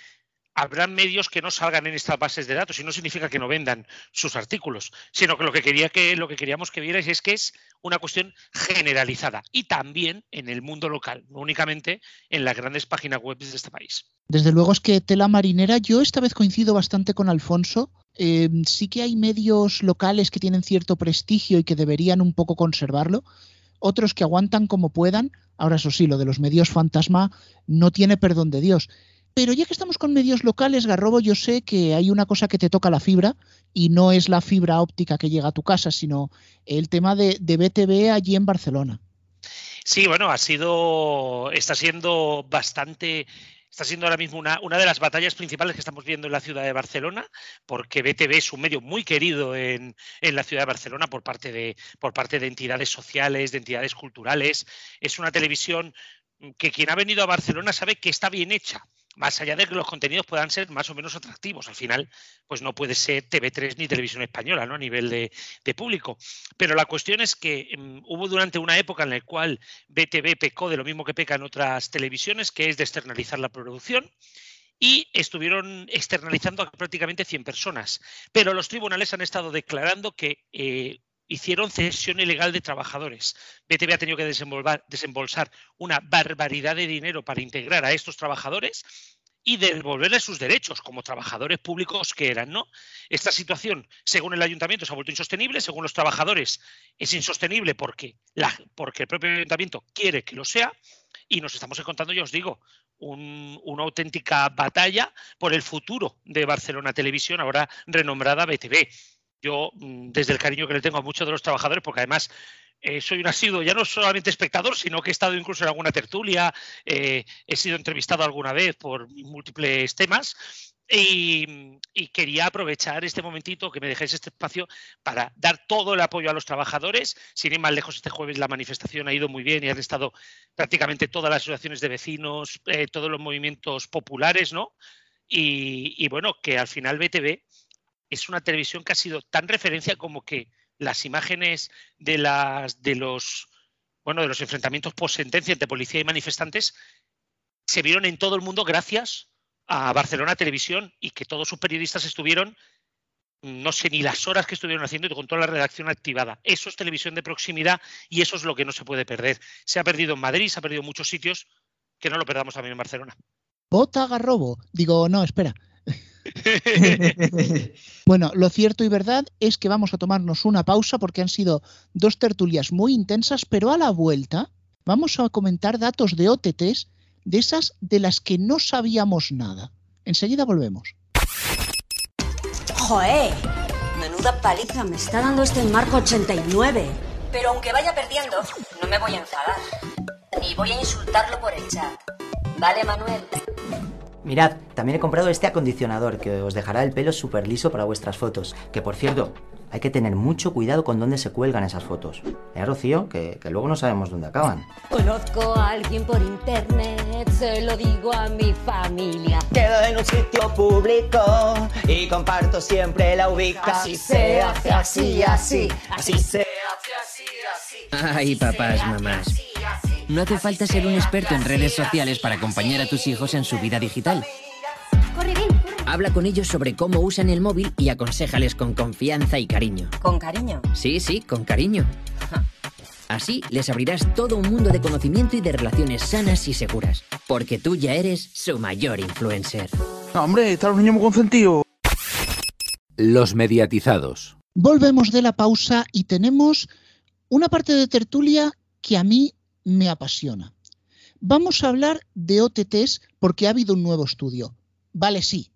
habrán medios que no salgan en estas bases de datos y no significa que no vendan sus artículos, sino que lo que quería que lo que queríamos que vierais es que es una cuestión generalizada y también en el mundo local, no únicamente en las grandes páginas web de este país. Desde luego es que tela marinera, yo esta vez coincido bastante con Alfonso. Eh, sí que hay medios locales que tienen cierto prestigio y que deberían un poco conservarlo, otros que aguantan como puedan. Ahora eso sí, lo de los medios fantasma no tiene perdón de Dios. Pero ya que estamos con medios locales, Garrobo, yo sé que hay una cosa que te toca la fibra y no es la fibra óptica que llega a tu casa, sino el tema de, de BTV allí en Barcelona. Sí, bueno, ha sido, está siendo bastante está siendo ahora mismo una, una, de las batallas principales que estamos viendo en la ciudad de Barcelona, porque BTV es un medio muy querido en, en, la ciudad de Barcelona por parte, de, por parte de entidades sociales, de entidades culturales. Es una televisión que quien ha venido a Barcelona sabe que está bien hecha más allá de que los contenidos puedan ser más o menos atractivos. Al final, pues no puede ser TV3 ni televisión española, ¿no? A nivel de, público. Pero la cuestión es que um, hubo durante una época en la cual BTV pecó de lo mismo que peca en otras televisiones, que es de externalizar la producción y estuvieron externalizando a prácticamente 100 personas. Pero los tribunales han estado declarando que eh, hicieron cesión ilegal de trabajadores. BTV ha tenido que desembolsar una barbaridad de dinero para integrar a estos trabajadores y devolverles sus derechos como trabajadores públicos que eran, ¿no? Esta situación, según el ayuntamiento, se ha vuelto insostenible, según los trabajadores es insostenible porque, porque el propio ayuntamiento quiere que lo sea y nos estamos encontrando, ya os digo, un, una auténtica batalla por el futuro de Barcelona Televisión, ahora renombrada BTV yo, mm, desde el cariño que le tengo a muchos de los trabajadores, porque además eh, soy un asiduo, ya no solamente espectador, sino que he estado incluso en alguna tertulia, eh, he sido entrevistado alguna vez por múltiples temas. Y, quería aprovechar este momentito que me dejéis este espacio para dar todo el apoyo a los trabajadores. Sin ir más lejos, este jueves la manifestación ha ido muy bien y han estado prácticamente todas las asociaciones de vecinos, eh, todos los movimientos populares, ¿no? Y, y, bueno, que al final BTV es una televisión que ha sido tan referencia como que las imágenes de las de los bueno de los enfrentamientos post sentencia entre policía y manifestantes se vieron en todo el mundo gracias a Barcelona Televisión y que todos sus periodistas estuvieron no sé ni las horas que estuvieron haciendo y con toda la redacción activada. Eso es televisión de proximidad y eso es lo que no se puede perder. Se ha perdido en Madrid, se ha perdido en muchos sitios, que no lo perdamos también en Barcelona. Bota Garrobo. Digo, no, espera. bueno, lo cierto y verdad es que vamos a tomarnos una pausa porque han sido dos tertulias muy intensas, pero a la vuelta vamos a comentar datos de OTTs de esas de las que no sabíamos nada. Enseguida volvemos. ¡Joé! Menuda paliza me está dando este Marco 89. Pero aunque vaya perdiendo, no me voy a enfadar. Ni voy a insultarlo por el chat. ¿Vale, Manuel? Mirad, también he comprado este acondicionador que os dejará el pelo súper liso para vuestras fotos. Que por cierto, hay que tener mucho cuidado con dónde se cuelgan esas fotos. ¿Eh, Rocío? Que, que, luego no sabemos dónde acaban. Conozco a alguien por internet, se lo digo a mi familia. Quedo en un sitio público y comparto siempre la ubicación. Así se hace, así, así. Así se hace, así, así. Ay, papás, mamás. No hace falta ser un experto en redes sociales para acompañar a tus hijos en su vida digital. Corre bien. Habla con ellos sobre cómo usan el móvil y aconsejales con confianza y cariño. ¿Con cariño? Sí, sí, con cariño. Así les abrirás todo un mundo de conocimiento y de relaciones sanas y seguras. Porque tú ya eres su mayor influencer. No, hombre, está un niño muy consentido. Los mediatizados. Volvemos de la pausa y tenemos una parte de tertulia que a mí me apasiona. Vamos a hablar de OTTs porque ha habido un nuevo estudio. Vale, sí.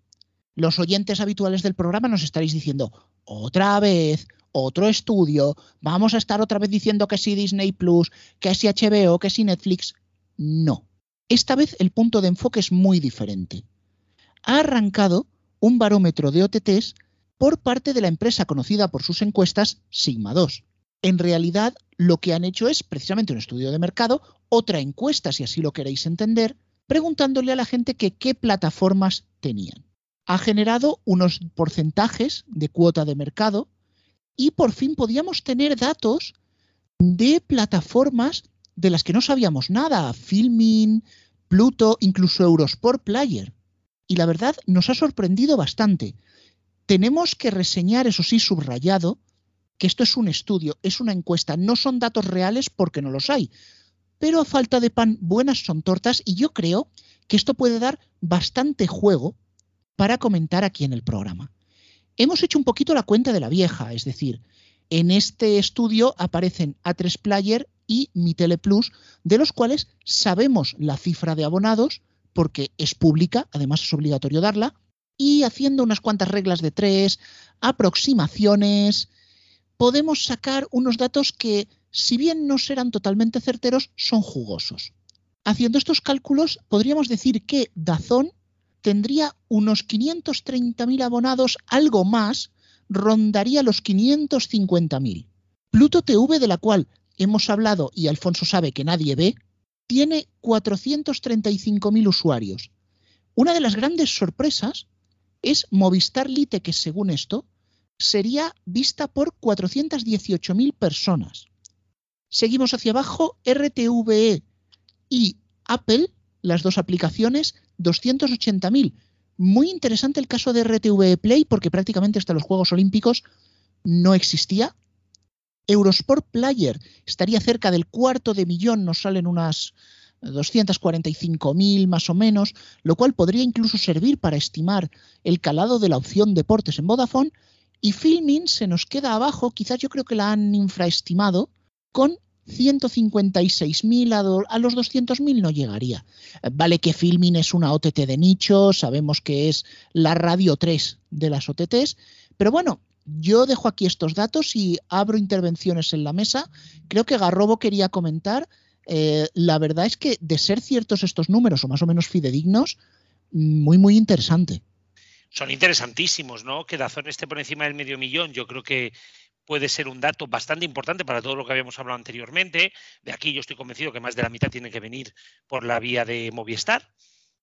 Los oyentes habituales del programa nos estaréis diciendo, otra vez, otro estudio, vamos a estar otra vez diciendo que sí Disney Plus, que sí HBO, que sí Netflix. No. Esta vez el punto de enfoque es muy diferente. Ha arrancado un barómetro de OTTs por parte de la empresa conocida por sus encuestas Sigma 2. En realidad, lo que han hecho es precisamente un estudio de mercado, otra encuesta, si así lo queréis entender, preguntándole a la gente que qué plataformas tenían. Ha generado unos porcentajes de cuota de mercado y por fin podíamos tener datos de plataformas de las que no sabíamos nada, Filmin, Pluto, incluso Eurosport Player. y la verdad nos ha sorprendido bastante. Tenemos que reseñar, eso sí, subrayado, que esto es un estudio, es una encuesta, no son datos reales porque no los hay. Pero a falta de pan, buenas son tortas y yo creo que esto puede dar bastante juego para comentar aquí en el programa. Hemos hecho un poquito la cuenta de la vieja, es decir, en este estudio aparecen A3 Player y Mi Tele Plus, de los cuales sabemos la cifra de abonados, porque es pública, además es obligatorio darla, y haciendo unas cuantas reglas de tres, aproximaciones, podemos sacar unos datos que, si bien no serán totalmente certeros, son jugosos. Haciendo estos cálculos, podríamos decir que Dazón tendría unos 530.000 abonados, algo más, rondaría los 550.000. Pluto TV, de la cual hemos hablado y Alfonso sabe que nadie ve, tiene 435.000 usuarios. Una de las grandes sorpresas es Movistar Lite, que según esto sería vista por 418.000 personas. Seguimos hacia abajo, RTVE y Apple, las dos aplicaciones, 280.000. Muy interesante el caso de RTV Play porque prácticamente hasta los Juegos Olímpicos no existía. Eurosport Player estaría cerca del cuarto de millón, nos salen unas 245.000 más o menos, lo cual podría incluso servir para estimar el calado de la opción deportes en Vodafone. Y Filming se nos queda abajo, quizás yo creo que la han infraestimado, con 156.000 a, a los 200.000 no llegaría. Vale que Filming es una OTT de nicho, sabemos que es la radio 3 de las OTTs, pero bueno, yo dejo aquí estos datos y abro intervenciones en la mesa. Creo que Garrobo quería comentar. Eh, la verdad es que de ser ciertos estos números o más o menos fidedignos, muy, muy interesante. Son interesantísimos, ¿no? Que Dazón esté por encima del medio millón. Yo creo que puede ser un dato bastante importante para todo lo que habíamos hablado anteriormente. De aquí yo estoy convencido que más de la mitad tiene que venir por la vía de Movistar.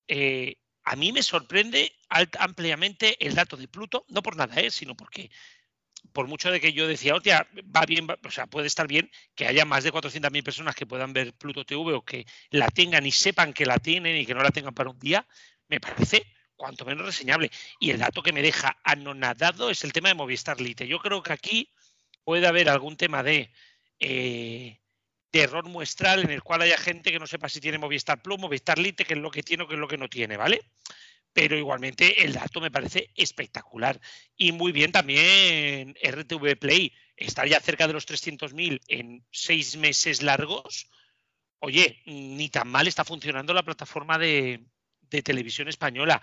Eh, a mí me sorprende ampliamente el dato de Pluto, no por nada, ¿eh? sino porque por mucho de que yo decía, hostia, va bien, o sea, puede estar bien que haya más de 400.000 personas que puedan ver Pluto TV o que la tengan y sepan que la tienen y que no la tengan para un día, me parece cuanto menos reseñable. Y el dato que me deja anonadado es el tema de Movistar Lite. Yo creo que aquí puede haber algún tema de, eh, de error muestral en el cual haya gente que no sepa si tiene Movistar Plus, Movistar Lite, qué es lo que tiene o qué es lo que no tiene, ¿vale? Pero igualmente el dato me parece espectacular. Y muy bien también RTV Play, estar ya cerca de los 300.000 en seis meses largos. Oye, ni tan mal está funcionando la plataforma de, de televisión española.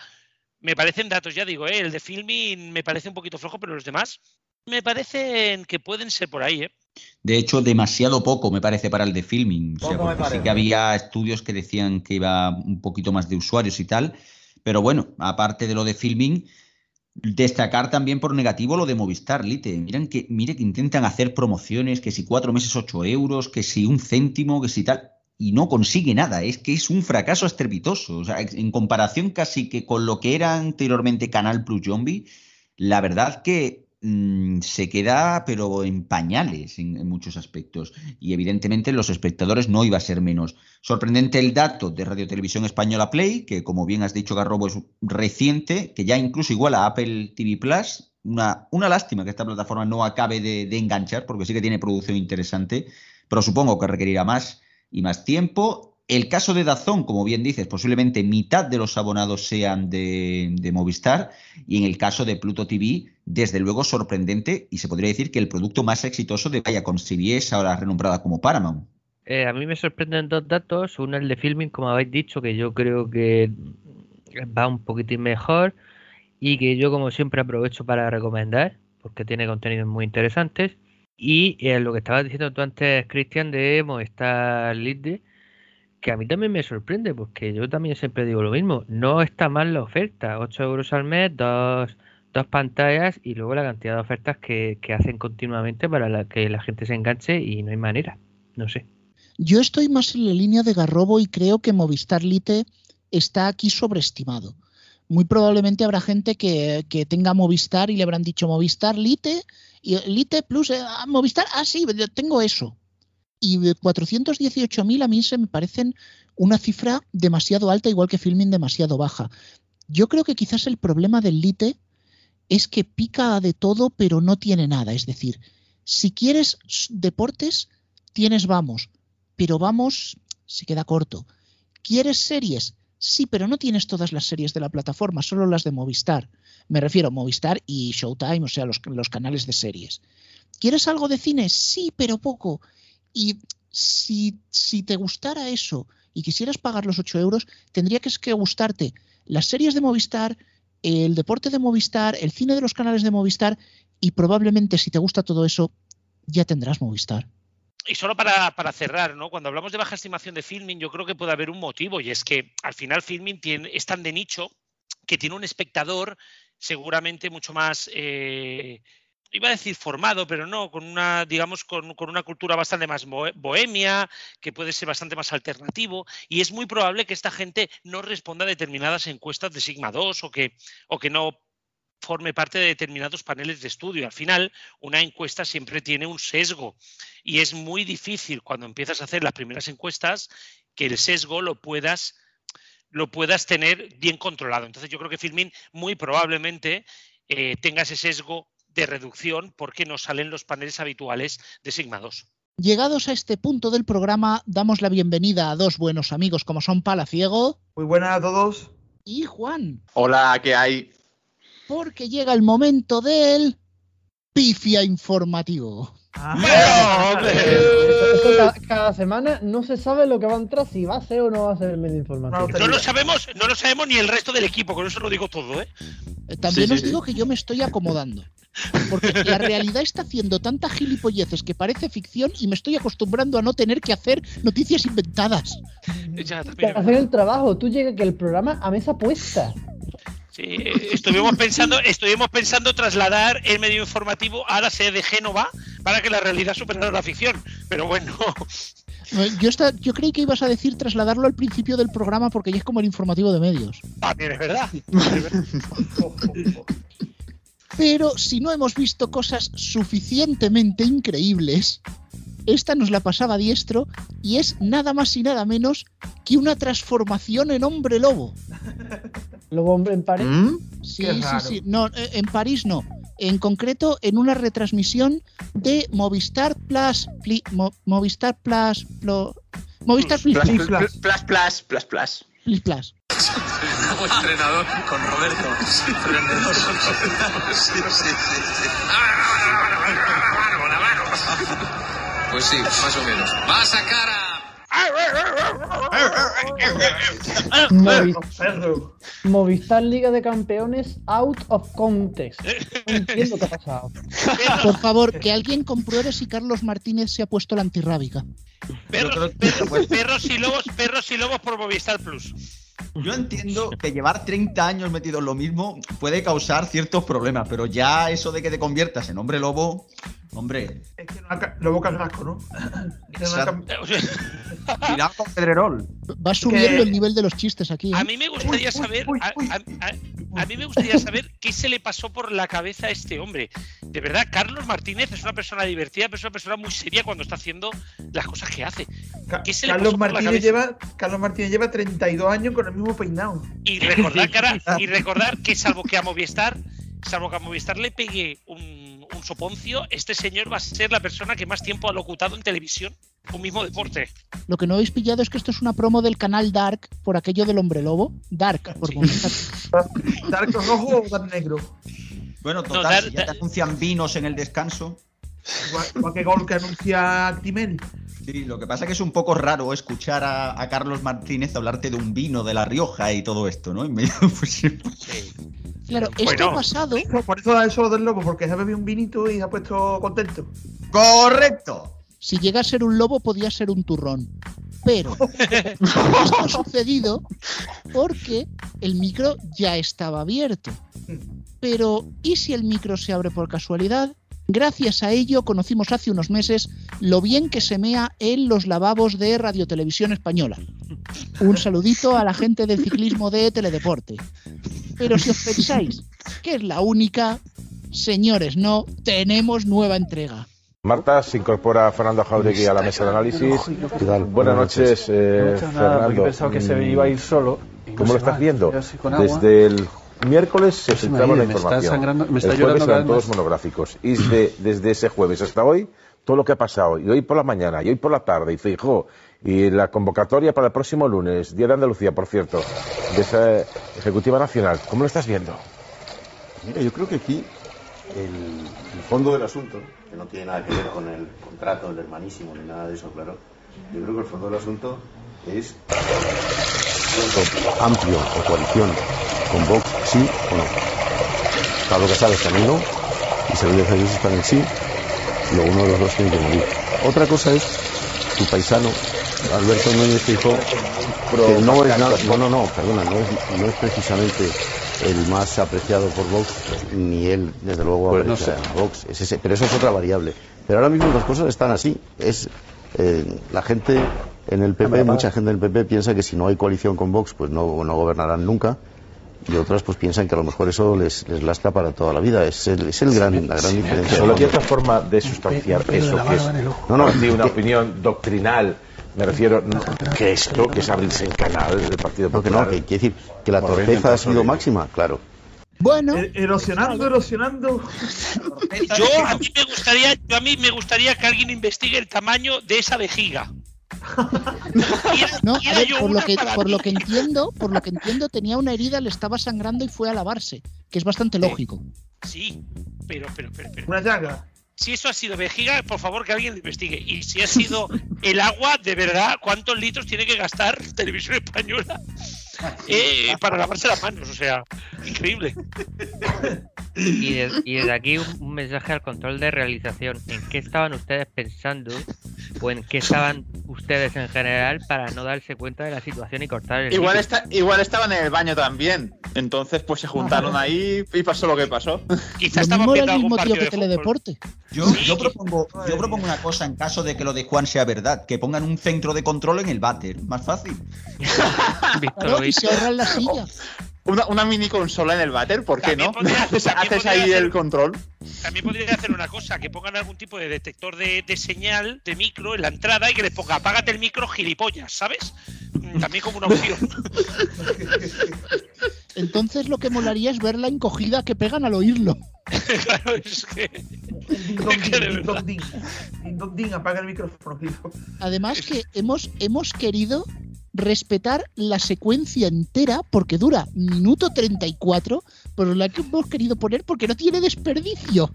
Me parecen datos, ya digo, ¿eh? el de filming me parece un poquito flojo, pero los demás me parecen que pueden ser por ahí, ¿eh? De hecho, demasiado poco me parece para el de filming. O sea, porque sí que había estudios que decían que iba un poquito más de usuarios y tal. Pero bueno, aparte de lo de filming, destacar también por negativo lo de Movistar Lite. Miren que, mire que intentan hacer promociones, que si cuatro meses ocho euros, que si un céntimo, que si tal. Y no consigue nada. Es que es un fracaso estrepitoso. O sea, en comparación casi que con lo que era anteriormente Canal Plus Zombie, la verdad que Mm, se queda pero en pañales en, muchos aspectos y evidentemente los espectadores no iba a ser menos. Sorprendente el dato de Radio Televisión Española Play, que como bien has dicho Garrobo es reciente, que ya incluso igual a Apple TV Plus. Una, una lástima que esta plataforma no acabe de, de enganchar porque sí que tiene producción interesante, pero supongo que requerirá más y más tiempo. El caso de Dazón, como bien dices, posiblemente mitad de los abonados sean de, Movistar y en el caso de Pluto TV, desde luego sorprendente y se podría decir que el producto más exitoso de Vaya con CBS, ahora renombrada como Paramount. Eh, a mí me sorprenden dos datos, uno el de filming, como habéis dicho, que yo creo que va un poquitín mejor y que yo como siempre aprovecho para recomendar porque tiene contenidos muy interesantes y eh, lo que estabas diciendo tú antes, Cristian, de Movistar Lite que a mí también me sorprende, porque yo también siempre digo lo mismo. No está mal la oferta, 8 euros al mes, dos, dos pantallas y luego la cantidad de ofertas que, hacen continuamente para que la gente se enganche y no hay manera. No sé. Yo estoy más en la línea de Garrobo y creo que Movistar Lite está aquí sobreestimado. Muy probablemente habrá gente que, tenga Movistar y le habrán dicho Movistar Lite y Lite Plus, eh, ah, Movistar, ah sí, tengo eso y 418.000 a mí se me parecen una cifra demasiado alta, igual que Filming demasiado baja. Yo creo que quizás el problema del Lite es que pica de todo, pero no tiene nada. Es decir, si quieres deportes, tienes vamos, pero vamos se queda corto. ¿Quieres series? Sí, pero no tienes todas las series de la plataforma, solo las de Movistar. Me refiero a Movistar y Showtime, o sea, los, canales de series. ¿Quieres algo de cine? Sí, pero poco. Y si, si te gustara eso y quisieras pagar los 8 euros, tendría que, que gustarte las series de Movistar, el deporte de Movistar, el cine de los canales de Movistar y probablemente si te gusta todo eso, ya tendrás Movistar. Y solo para, para, cerrar, ¿no? Cuando hablamos de baja estimación de filming, yo creo que puede haber un motivo, y es que al final filming tiene, es tan de nicho que tiene un espectador seguramente mucho más eh, iba a decir formado, pero no, con una, digamos, con, con, una cultura bastante más bohemia, que puede ser bastante más alternativo, y es muy probable que esta gente no responda a determinadas encuestas de Sigma 2 o que, o que no forme parte de determinados paneles de estudio. Al final, una encuesta siempre tiene un sesgo y es muy difícil cuando empiezas a hacer las primeras encuestas que el sesgo lo puedas lo puedas tener bien controlado. Entonces yo creo que Filmin muy probablemente eh, tenga ese sesgo de reducción porque no salen los paneles habituales de Sigma 2. Llegados a este punto del programa, damos la bienvenida a dos buenos amigos como son Palaciego. Muy buenas a todos. Y Juan. Hola, ¿qué hay? Porque llega el momento del pifia informativo. Ah, cada, cada, semana no se sabe lo que va a entrar, si va a ser o no va a ser el medio informativo. No, no lo sabemos, no lo sabemos ni el resto del equipo, con eso lo digo todo, ¿eh? También sí, os sí, digo sí. que yo me estoy acomodando. Porque la realidad está haciendo tanta gilipolleces que parece ficción y me estoy acostumbrando a no tener que hacer noticias inventadas. Ya, hacer el trabajo, tú llegas que el programa a mesa puesta. Sí, estuvimos pensando, estuvimos pensando trasladar el medio informativo a la sede de Génova para que la realidad superara la ficción, pero bueno. Yo, está, yo creí que ibas a decir trasladarlo al principio del programa porque ya es como el informativo de medios. También es verdad. Pero si no hemos visto cosas suficientemente increíbles, esta nos la pasaba diestro y es nada más y nada menos que una transformación en hombre lobo. ¿Lobo hombre en París? ¿Mm? Sí, sí, sí. No, eh, en París no. En concreto, en una retransmisión de Movistar Plus. Pli, Mo, Movistar Plus. Plo, Movistar Plus. Plus, plus, plus, plus, plus, plus. Plus, plus. Como entrenador con Roberto. Sí, entrenador. Sí, sí, sí. sí. Pues sí, más o menos. Va a sacar a. Movistar Liga de Campeones out of context. No entiendo qué ha pasado. Por favor, que alguien compruebe si Carlos Martínez se ha puesto la antirrábica. Perros, perros, perros y lobos, perros y lobos por Movistar Plus. Yo entiendo que llevar 30 años metido en lo mismo puede causar ciertos problemas, pero ya eso de que te conviertas en hombre lobo, hombre. Es que no, lobo carrasco, ¿no? Tirado con Pedrerol. Va subiendo que... el nivel de los chistes aquí. ¿eh? A mí me gustaría uy, saber, uy, uy, a, a, a, a, mí me gustaría saber qué se le pasó por la cabeza a este hombre. De verdad, Carlos Martínez es una persona divertida, pero es una persona muy seria cuando está haciendo las cosas que hace. ¿Qué se Carlos le pasó Martínez por la lleva, Carlos Martínez lleva 32 años con el mismo peinado. Y recordar, cara, y recordar que salvo que a Movistar, salvo que a Movistar le pegue un, un soponcio, este señor va a ser la persona que más tiempo ha locutado en televisión un mismo deporte. Lo que no habéis pillado es que esto es una promo del canal Dark por aquello del hombre lobo. Dark, por sí. ¿Dark rojo o Dark negro? Bueno, total, no, dar, si ya te anuncian vinos en el descanso. Igual, igual que gol que anuncia Actimel. Sí, lo que pasa es que es un poco raro escuchar a, a, Carlos Martínez hablarte de un vino de La Rioja y todo esto, ¿no? Medio, pues, sí. Claro, esto bueno, ha pasado. Por eso da eso del lobo, porque se ha bebido un vinito y se ha puesto contento. ¡Correcto! Si llega a ser un lobo, podía ser un turrón. Pero esto ha sucedido porque el micro ya estaba abierto. Pero, ¿y si el micro se abre por casualidad? Gracias a ello conocimos hace unos meses lo bien que se mea en los lavabos de Radio Televisión Española. Un saludito a la gente del ciclismo de Teledeporte. Pero si os pensáis que es la única, señores, no, tenemos nueva entrega. Marta, se incorpora Fernando Jauregui a la mesa de análisis. ¿Qué tal? Buenas noches, eh, Fernando. He pensado que se iba a ir solo ¿Cómo lo estás va, viendo? Desde el miércoles se Pues filtraba la viene, me está información. sangrando- me está el jueves eran todos monográficos. Y desde, desde ese jueves hasta hoy, todo lo que ha pasado, y hoy por la mañana, y hoy por la tarde, y Feijó, y la convocatoria para el próximo lunes, Día de Andalucía, por cierto, de esa Ejecutiva Nacional, ¿cómo lo estás viendo? Mira, yo creo que aquí el, el fondo del asunto, que no tiene nada que ver con el contrato del hermanísimo ni nada de eso, claro. Yo creo que el fondo del asunto es amplio o coalición con Vox, sí o no. Pablo Casado está en el no y de Jesús está en el sí. Lo uno de los dos tiene que morir. Otra cosa es tu paisano, Alberto Núñez Feijóo, que no es nada, no, no, no, perdona, no es, no es precisamente el más apreciado por Vox, ni él, desde luego, Pues no a Vox, es ese, pero eso es otra variable. Pero ahora mismo las cosas están así. Es eh, la gente en el PP, mucha gente en el PP piensa que si no hay coalición con Vox, pues no, no gobernarán nunca. Y otras pues piensan que a lo mejor eso les, les lastra para toda la vida. Es el, es el gran, la gran diferencia. Solo hay otra forma de sustanciar eso, que es no, No, no, no, de una que- opinión doctrinal. Me refiero no, que esto, que es abrirse en canal del Partido No, que Popular. no, que quiere decir que la torpeza ha sido máxima, claro. Bueno. Eh, Erosionando, erosionando. Yo a mí me gustaría, yo a mí me gustaría que alguien investigue el tamaño de esa vejiga. No, a Quiera ver, yo por lo que para por mí. lo que entiendo, por lo que entiendo tenía una herida, le estaba sangrando y fue a lavarse, que es bastante lógico. Sí, pero, pero, pero, pero. Una llaga. Si eso ha sido vejiga, por favor que alguien lo investigue. Y si ha sido el agua, de verdad, ¿cuántos litros tiene que gastar Televisión Española eh, para lavarse las manos? O sea, increíble. Y, de- y desde aquí un, un mensaje al control de realización. ¿En qué estaban ustedes pensando o en qué estaban ustedes en general para no darse cuenta de la situación y cortar el Igual, está, igual estaban en el baño también. Entonces, pues se juntaron ahí y pasó lo que pasó. Quizás mismo era el mismo tío que Teledeporte. Yo, yo propongo, yo propongo una cosa en caso de que lo de Juan sea verdad, que pongan un centro de control en el váter, más fácil. Claro, y se ahorran la silla. Una, una mini consola en el váter, ¿por qué no? podría- haces ahí hacer- el control. También podría hacer una cosa, que pongan algún tipo de detector de, de señal de micro en la entrada y que les ponga apágate el micro gilipollas, ¿sabes? Mm, También como una opción. Entonces lo que molaría es ver la encogida que pegan al oírlo. claro, es que. Ding dong ding, apaga el micrófono. Además que hemos, hemos querido respetar la secuencia entera porque dura minuto 34, pero la que hemos querido poner porque no tiene desperdicio.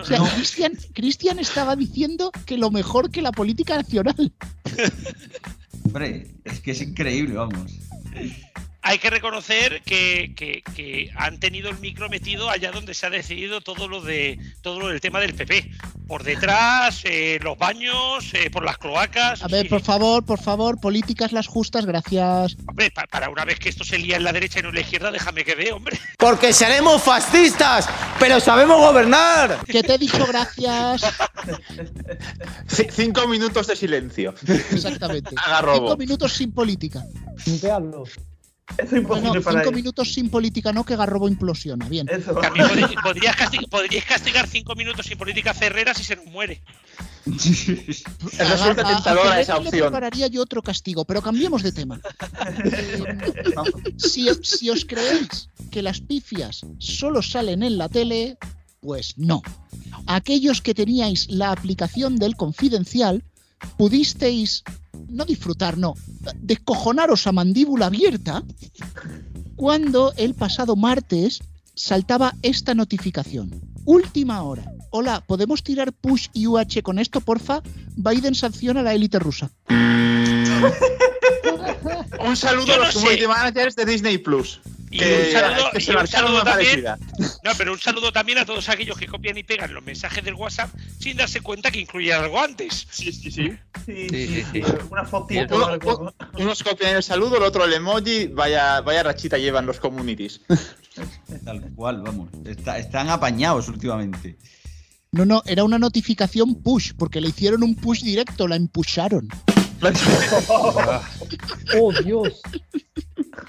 O sea, Cristian, Cristian estaba diciendo que lo mejor que la política nacional. Hombre, es que es increíble, vamos. Hay que reconocer que, que- que han tenido el micro metido allá donde se ha decidido todo lo de todo lo del tema del PP. Por detrás, eh, los baños, eh, por las cloacas. A ver, por favor, por favor, políticas las justas, gracias. Hombre, pa- para una vez que esto se lía en la derecha y no en la izquierda, déjame que vea, hombre. Porque seremos fascistas, pero sabemos gobernar. Que te he dicho gracias. C- cinco minutos de silencio. Exactamente. Haga robo. Cinco minutos sin política. Mutearlo. Es Bueno, imposible para cinco minutos sin política, no, que Garrobo implosiona. Bien. También podrías castigar cinco minutos sin política Ferrera si se nos muere. Resulta A- a- a tentadora esa Ferrer le opción. prepararía yo otro castigo, pero cambiemos de tema. Eh, si, si os creéis que las pifias solo salen en la tele, pues no. Aquellos que teníais la aplicación del confidencial, pudisteis no disfrutar, no, descojonaros a mandíbula abierta cuando el pasado martes saltaba esta notificación. Última hora. Hola, ¿podemos tirar push y UH con esto, porfa? Biden sanciona a la élite rusa. Un saludo a los community managers de Disney Plus. Y un saludo, que y un saludo también. No, pero un saludo también a todos aquellos que copian y pegan los mensajes del WhatsApp sin darse cuenta que incluían algo antes. Sí, sí, sí. Sí, Sí, sí, sí, sí. sí. Una fotito. Uno-. Unos copian el saludo, el otro el emoji. Vaya, vaya rachita llevan los communities. Tal cual, vamos. Está- están apañados últimamente. No, no, era una notificación push, porque le hicieron un push directo, la empusharon. Oh, Dios.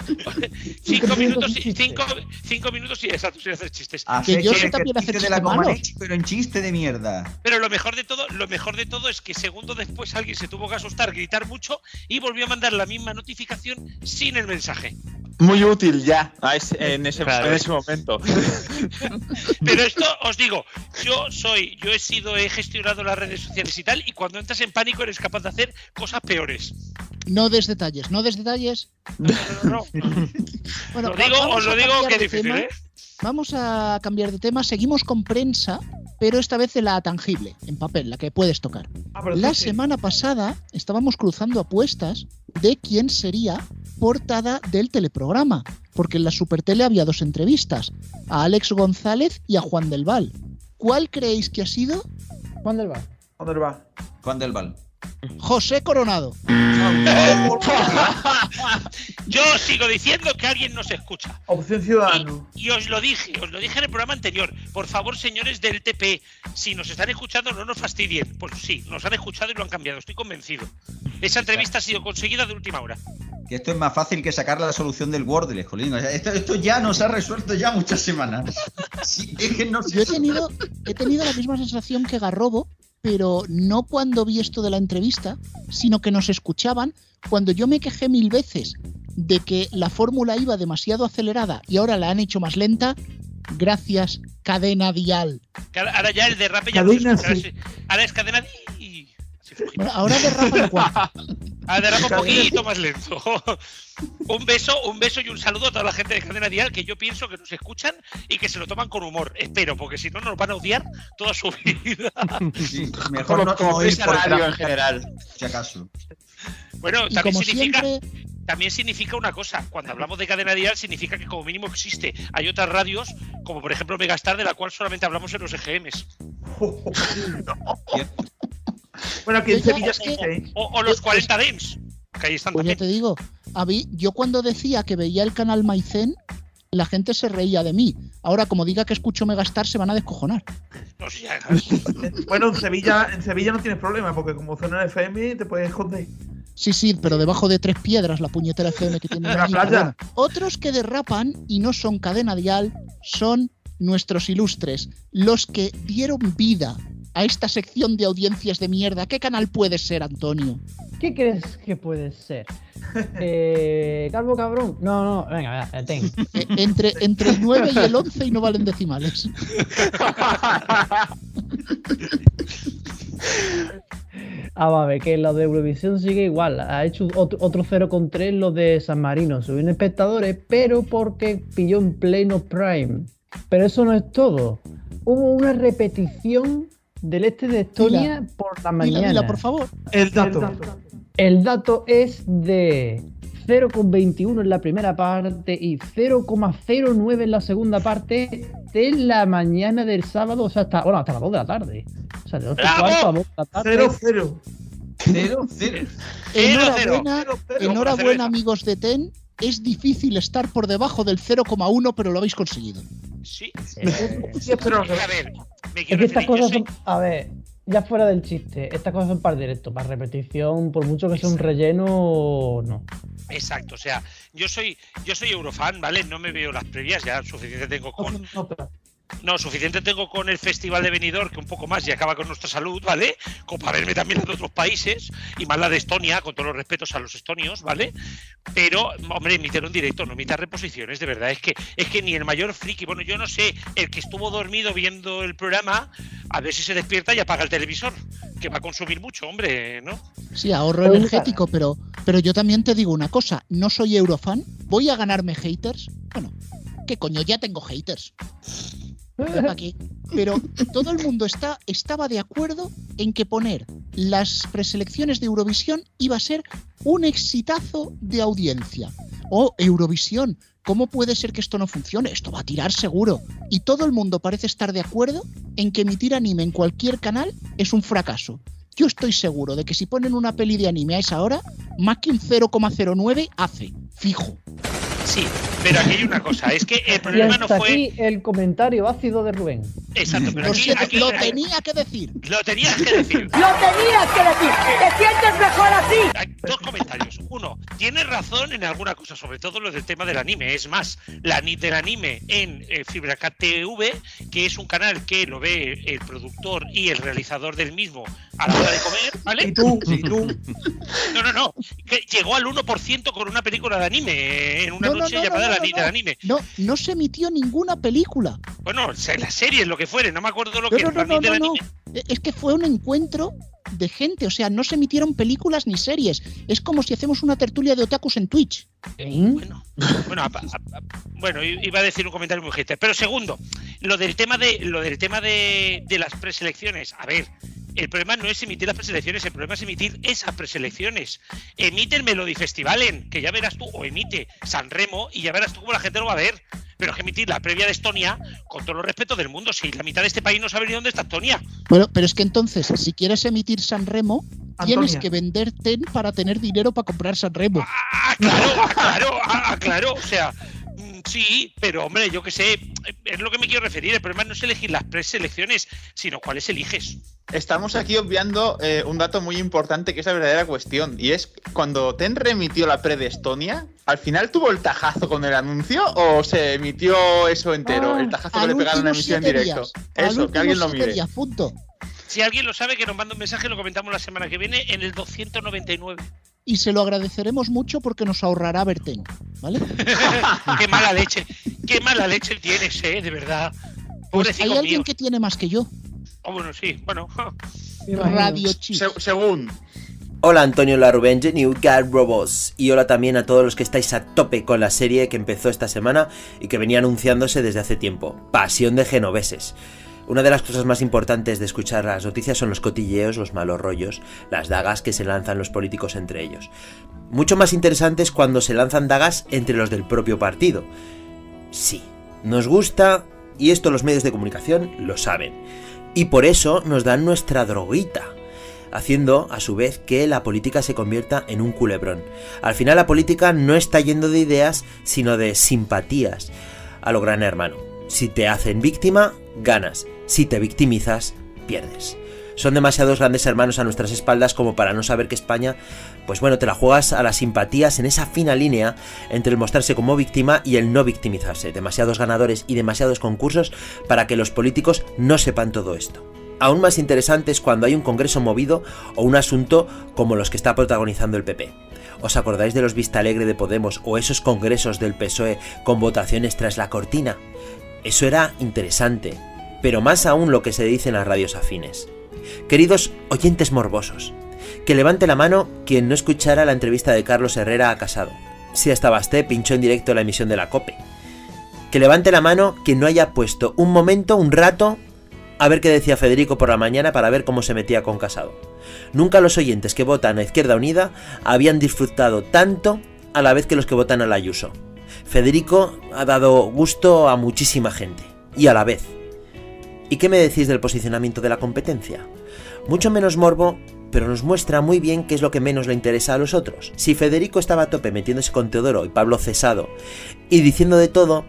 Cinco minutos, y- cinco, cinco minutos y exacto, sin hacer chistes. Hacer yo sé que- también que hacer chiste de la. Comaneci, pero en chiste de mierda. Pero lo mejor de todo, lo mejor de todo es que segundos después alguien se tuvo que asustar, gritar mucho y volvió a mandar la misma notificación sin el mensaje. Muy útil ya a ese- en, ese, en ese momento. Pero esto os digo, yo soy, yo he sido, he gestionado las redes sociales y tal, y cuando entras en pánico eres capaz de hacer cosas peores. No des detalles, no des detalles. No, Bueno, Lo digo- vamos os lo a digo cambiar que difícil, tema. ¿eh? Vamos a cambiar de tema. Seguimos con prensa, pero esta vez de la tangible, en papel, la que puedes tocar. pero La sí, sí. semana pasada estábamos cruzando apuestas de quién sería portada del teleprograma, porque en la Supertele había dos entrevistas, a Alex González y a Juan del Val. ¿Cuál creéis que ha sido? Juan del Val. ¿Dónde va? Juan del Val. José Coronado. Yo sigo diciendo que alguien nos escucha. Opción Ciudadano. Y os lo dije, os lo dije en el programa anterior. Por favor, señores del TP, si nos están escuchando, no nos fastidien. Pues sí, nos han escuchado y lo han cambiado, estoy convencido. Esa entrevista ha sido conseguida de última hora. Que esto es más fácil que sacar la solución del Wordle, jolín. O sea, esto, esto ya nos ha resuelto ya muchas semanas. Sí, Yo he eso. tenido, he tenido la misma sensación que Garrobo, pero no cuando vi esto de la entrevista, sino que nos escuchaban cuando yo me quejé mil veces de que la fórmula iba demasiado acelerada y ahora la han hecho más lenta. Gracias, cadena dial. Ahora- ya el derrape ya no se Cadena, escucha, sí. ahora es cadena. Bueno, ahora derrapa el cuarto. Ahora derrapa un poquito más lento. un beso, un beso y un saludo a toda la gente de Cadena Dial que yo pienso que nos escuchan y que se lo toman con humor. Espero, porque si no nos van a odiar toda su vida. Sí, mejor no, como no ir prensa por radio en general. Si acaso. Bueno, Y también significa, siempre- también significa una cosa. Cuando hablamos de cadena dial, significa que como mínimo existe. Hay otras radios, como por ejemplo Megastar, de la cual solamente hablamos en los EGMs. Bueno, aquí en Yo ya- Sevilla es sí, que- ¿eh? O, o los 40 Dems, que ahí están Pues también. te digo, a mí- yo cuando decía que veía el canal Maicén, la gente se reía de mí. Ahora, como diga que escucho Megastar, se van a descojonar. No, ya- Bueno, en Sevilla, en Sevilla no tienes problema, porque como zona FM te puedes esconder. Sí, sí, pero debajo de tres piedras la puñetera FM que tiene En la playa. Otros que derrapan y no son cadena dial son nuestros ilustres, los que dieron vida a esta sección de audiencias de mierda. ¿Qué canal puede ser, Antonio? ¿Qué crees que puede ser? Eh, Calvo cabrón. No, no, venga, venga, ten. Eh, entre, entre el 9 y el 11 y no valen decimales. Ah, va a ver, que lo de Eurovisión sigue igual. Ha hecho otro, otro 0,3 lo de San Marino. Subieron espectadores, pero porque pilló en pleno Prime. Pero eso no es todo. Hubo una repetición del este de Estonia Dila. por la mañana. dila, por favor. El dato. El dato es de 0,21 en la primera parte y 0,09 en la segunda parte de la mañana del sábado, o sea, hasta, bueno, hasta las 2 de la tarde. O sea, de 2 y ¡Bravo! cuarto a 2 de la tarde. Cero, cero. Cero, cero. Enhorabuena, Cero, cero. enhorabuena cerveza. amigos de TEN. Es difícil estar por debajo del 0,1, pero lo habéis conseguido. Sí. Eh, Sí, pero A ver, me es quiero que estas cosas son, a ver, ya fuera del chiste, estas cosas son para directo, para repetición, por mucho que sea un relleno, no. Exacto, o sea, yo soy, yo soy eurofan, ¿vale? No me veo las previas, ya suficiente tengo con. No, suficiente tengo con el Festival de Benidorm, que un poco más y acaba con nuestra salud, ¿vale? Como para verme también en otros países, y más la de Estonia, con todos los respetos a los estonios, ¿vale? Pero, hombre, emitir en directo, no emitir reposiciones, de verdad. Es que, es que ni el mayor friki, bueno, yo no sé, el que estuvo dormido viendo el programa, a ver si se despierta y apaga el televisor, que va a consumir mucho, hombre, ¿no? Sí, ahorro Pero energético, pero, pero yo también te digo una cosa, no soy eurofan, voy a ganarme haters. Bueno, ¿qué coño? Ya tengo haters. Pero todo el mundo está, estaba de acuerdo en que poner las preselecciones de Eurovisión iba a ser un exitazo de audiencia. Oh, Eurovisión, ¿cómo puede ser que esto no funcione? Esto va a tirar seguro. Y todo el mundo parece estar de acuerdo en que emitir anime en cualquier canal es un fracaso. Yo estoy seguro de que si ponen una peli de anime a esa hora, un 0,09 hace. Fijo. Sí, pero aquí hay una cosa, es que el Y problema no fue. aquí el comentario ácido de Rubén. Exacto, pero Lo, aquí, aquí- lo tenía que decir. lo tenías que decir. ¡Lo tenías que decir! ¡Te sientes mejor así! Hay dos comentarios. Uno, tiene razón en alguna cosa, sobre todo lo del tema del anime. Es más, la ni- del anime en eh, FibraCat TV, que es un canal que lo ve el productor y el realizador del mismo a la hora de comer, ¿vale? Y tú, y tú. No, no, no. Que llegó al 1% con una película de anime eh, en una No, no, noche no, no, llamada no, La no, Ni no. del Anime. No, no se emitió ninguna película. Bueno, se- la serie, lo que fuere, no me acuerdo lo No, que no, es no, no, no, no. Anime. E- Es que fue un encuentro de gente, o sea, no se emitieron películas ni series. Es como si hacemos una tertulia de otakus en Twitch. Bueno, a- a- a- bueno, i- iba a decir un comentario muy hater. Pero segundo, lo del tema de lo del tema de, de las preselecciones. A ver, el problema no es emitir las preselecciones, el problema es emitir esas preselecciones. Emite el Melody Festivalen, que ya verás tú, o emite San Remo, y ya verás tú cómo la gente lo va a ver. Pero es que emitir la previa de Estonia, con todo el respeto del mundo, si la mitad de este país no sabe ni dónde está Estonia. Bueno, pero es que entonces, si quieres emitir San Remo, tienes Antonia. que vender TEN para tener dinero para comprar San Remo. Ah, claro, ah, claro, ah, claro. O sea, sí, pero hombre, yo que sé, es lo que me quiero referir. El problema no es elegir las preselecciones, sino cuáles eliges. Estamos aquí obviando eh, un dato muy importante que es la verdadera cuestión. Y es cuando TEN remitió la pre de Estonia, ¿al final tuvo el tajazo con el anuncio o se emitió eso entero? Ah, el tajazo que le pegaron en la emisión en directo. días. Eso, que alguien lo mire. días, punto. Si alguien lo sabe, que nos manda un mensaje, lo comentamos la semana que viene en el 299. Y se lo agradeceremos mucho porque nos ahorrará ver TEN, ¿vale? qué mala leche, qué mala leche tienes, eh, de verdad. Pues hay alguien mío. que tiene más que yo. Oh, bueno, sí, bueno. Radio Chip. según. Hola Antonio Larubenge, New God Robots, y hola también a todos los que estáis a tope con la serie que empezó esta semana y que venía anunciándose desde hace tiempo, Pasión de Genoveses. Una de las cosas más importantes de escuchar las noticias son los cotilleos, los malos rollos, las dagas que se lanzan los políticos entre ellos. Mucho más interesante es cuando se lanzan dagas entre los del propio partido. Sí, nos gusta, y esto los medios de comunicación lo saben. Y por eso nos dan nuestra droguita haciendo a su vez que la política se convierta en un culebrón. Al final la política no está yendo de ideas, sino de simpatías a lo gran hermano. Si te hacen víctima, ganas. Si te victimizas, pierdes. Son demasiados grandes hermanos a nuestras espaldas como para no saber que España, pues bueno, te la juegas a las simpatías en esa fina línea entre el mostrarse como víctima y el no victimizarse. Demasiados ganadores y demasiados concursos para que los políticos no sepan todo esto. Aún más interesante es cuando hay un congreso movido o un asunto como los que está protagonizando el PP. ¿Os acordáis de los Vista Alegre de Podemos o esos congresos del PSOE con votaciones tras la cortina? Eso era interesante, pero más aún lo que se dice en las radios afines. Queridos oyentes morbosos, que levante la mano quien no escuchara la entrevista de Carlos Herrera a Casado. Si hasta Basté pinchó en directo la emisión de la COPE. Que levante la mano quien no haya puesto un momento, un rato, a ver qué decía Federico por la mañana para ver cómo se metía con Casado. Nunca los oyentes que votan a Izquierda Unida habían disfrutado tanto a la vez que los que votan a la Ayuso. Federico ha dado gusto a muchísima gente, y a la vez. ¿Y qué me decís del posicionamiento de la competencia? Mucho menos morbo, pero nos muestra muy bien qué es lo que menos le interesa a los otros. Si Federico estaba a tope metiéndose con Teodoro y Pablo Cesado y diciendo de todo,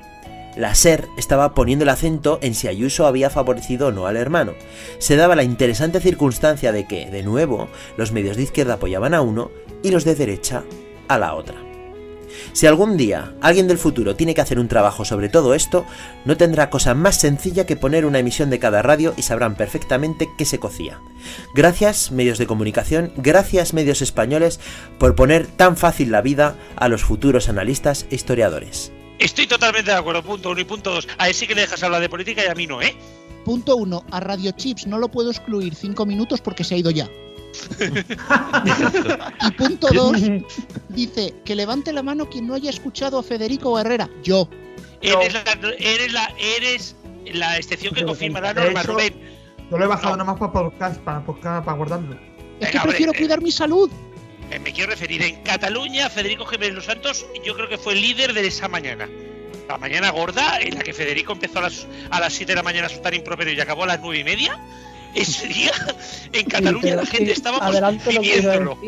la SER estaba poniendo el acento en si Ayuso había favorecido o no al hermano. Se daba la interesante circunstancia de que, de nuevo, los medios de izquierda apoyaban a uno y los de derecha a la otra. Si algún día alguien del futuro tiene que hacer un trabajo sobre todo esto, no tendrá cosa más sencilla que poner una emisión de cada radio y sabrán perfectamente qué se cocía. Gracias, medios de comunicación, gracias, medios españoles, por poner tan fácil la vida a los futuros analistas e historiadores. Estoy totalmente de acuerdo, punto uno y punto dos. A él sí que le dejas hablar de política y a mí no, ¿eh? Punto uno, a Radio Chips no lo puedo excluir cinco minutos porque se ha ido ya. Y punto dos, dice que levante la mano quien no haya escuchado a Federico Herrera. Yo. Eres, la, eres, la, eres la excepción que confirma la norma, hecho, Rubén. Yo lo he bajado nomás para podcast, para, podcast, para guardarlo. Es que prefiero cuidar mi salud. Eh, me quiero referir, en Cataluña, Federico Jiménez Los Santos, yo creo que fue el líder de esa mañana. La mañana gorda, en la que Federico empezó a las, a las 7 de la mañana a soltar improperio y acabó a las 9 y media. Ese día, en Cataluña, la gente estaba viviéndolo.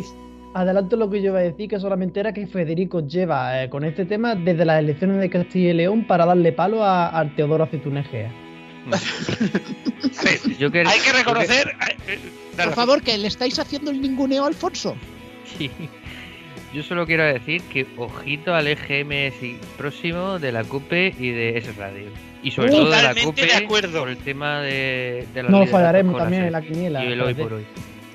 adelanto lo que yo iba a decir, que solamente era que Federico lleva eh, con este tema desde las elecciones de Castilla y León para darle palo a, a Teodoro Aceituneje. Yo que- Hay que reconocer. eh, Por favor, que le estáis haciendo el ninguneo a Alfonso. Sí. Yo solo quiero decir que ojito al EGM próximo de la CUPE y de S Radio. Y sobre todo de la CUPE de acuerdo. por el tema de, de la No fallaremos también en la quiniela. Y el hoy por hoy.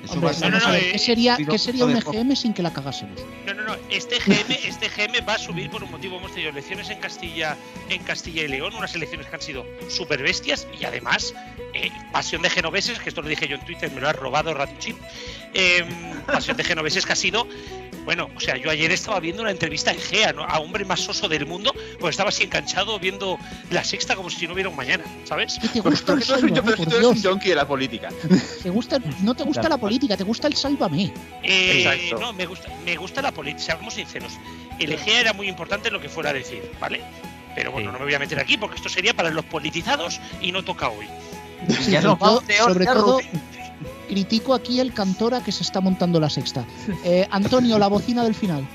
Hombre, vamos a ver, ¿qué sería, ¿qué sería un de- EGM sin que la cagásemos? No, no, no. Este GM, este GM va a subir por un motivo. Hemos tenido elecciones en Castilla, en Castilla y León, unas elecciones que han sido súper bestias y además eh, pasión de genoveses, que esto lo dije yo en Twitter, me lo ha robado Radio Chip. Eh, pasión de genoveses que ha sido, bueno, o sea, yo ayer estaba viendo una entrevista en GEA, ¿no? a hombre más soso del mundo, pues estaba así enganchado viendo la sexta como si no hubiera un mañana, ¿sabes? ¿Qué te gusta el sálvame, pero por tú eres un junkie de la política. ¿Te gusta, no te gusta la política, te gusta el sálvame. Eh, Exacto. no, me gusta, me gusta la política, seamos sinceros. El EGEA era muy importante lo que fuera a decir, ¿vale? Pero bueno, Sí. no me voy a meter aquí porque esto sería para los politizados y no toca hoy. Sí, Ya vamos de sobre todo. Critico aquí el cantora que se está montando la sexta. Eh, Antonio, la bocina del final.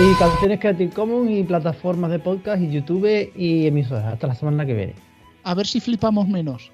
Y canciones Creative Commons y plataformas de podcast y YouTube y emisoras. Hasta la semana que viene. A ver si flipamos menos.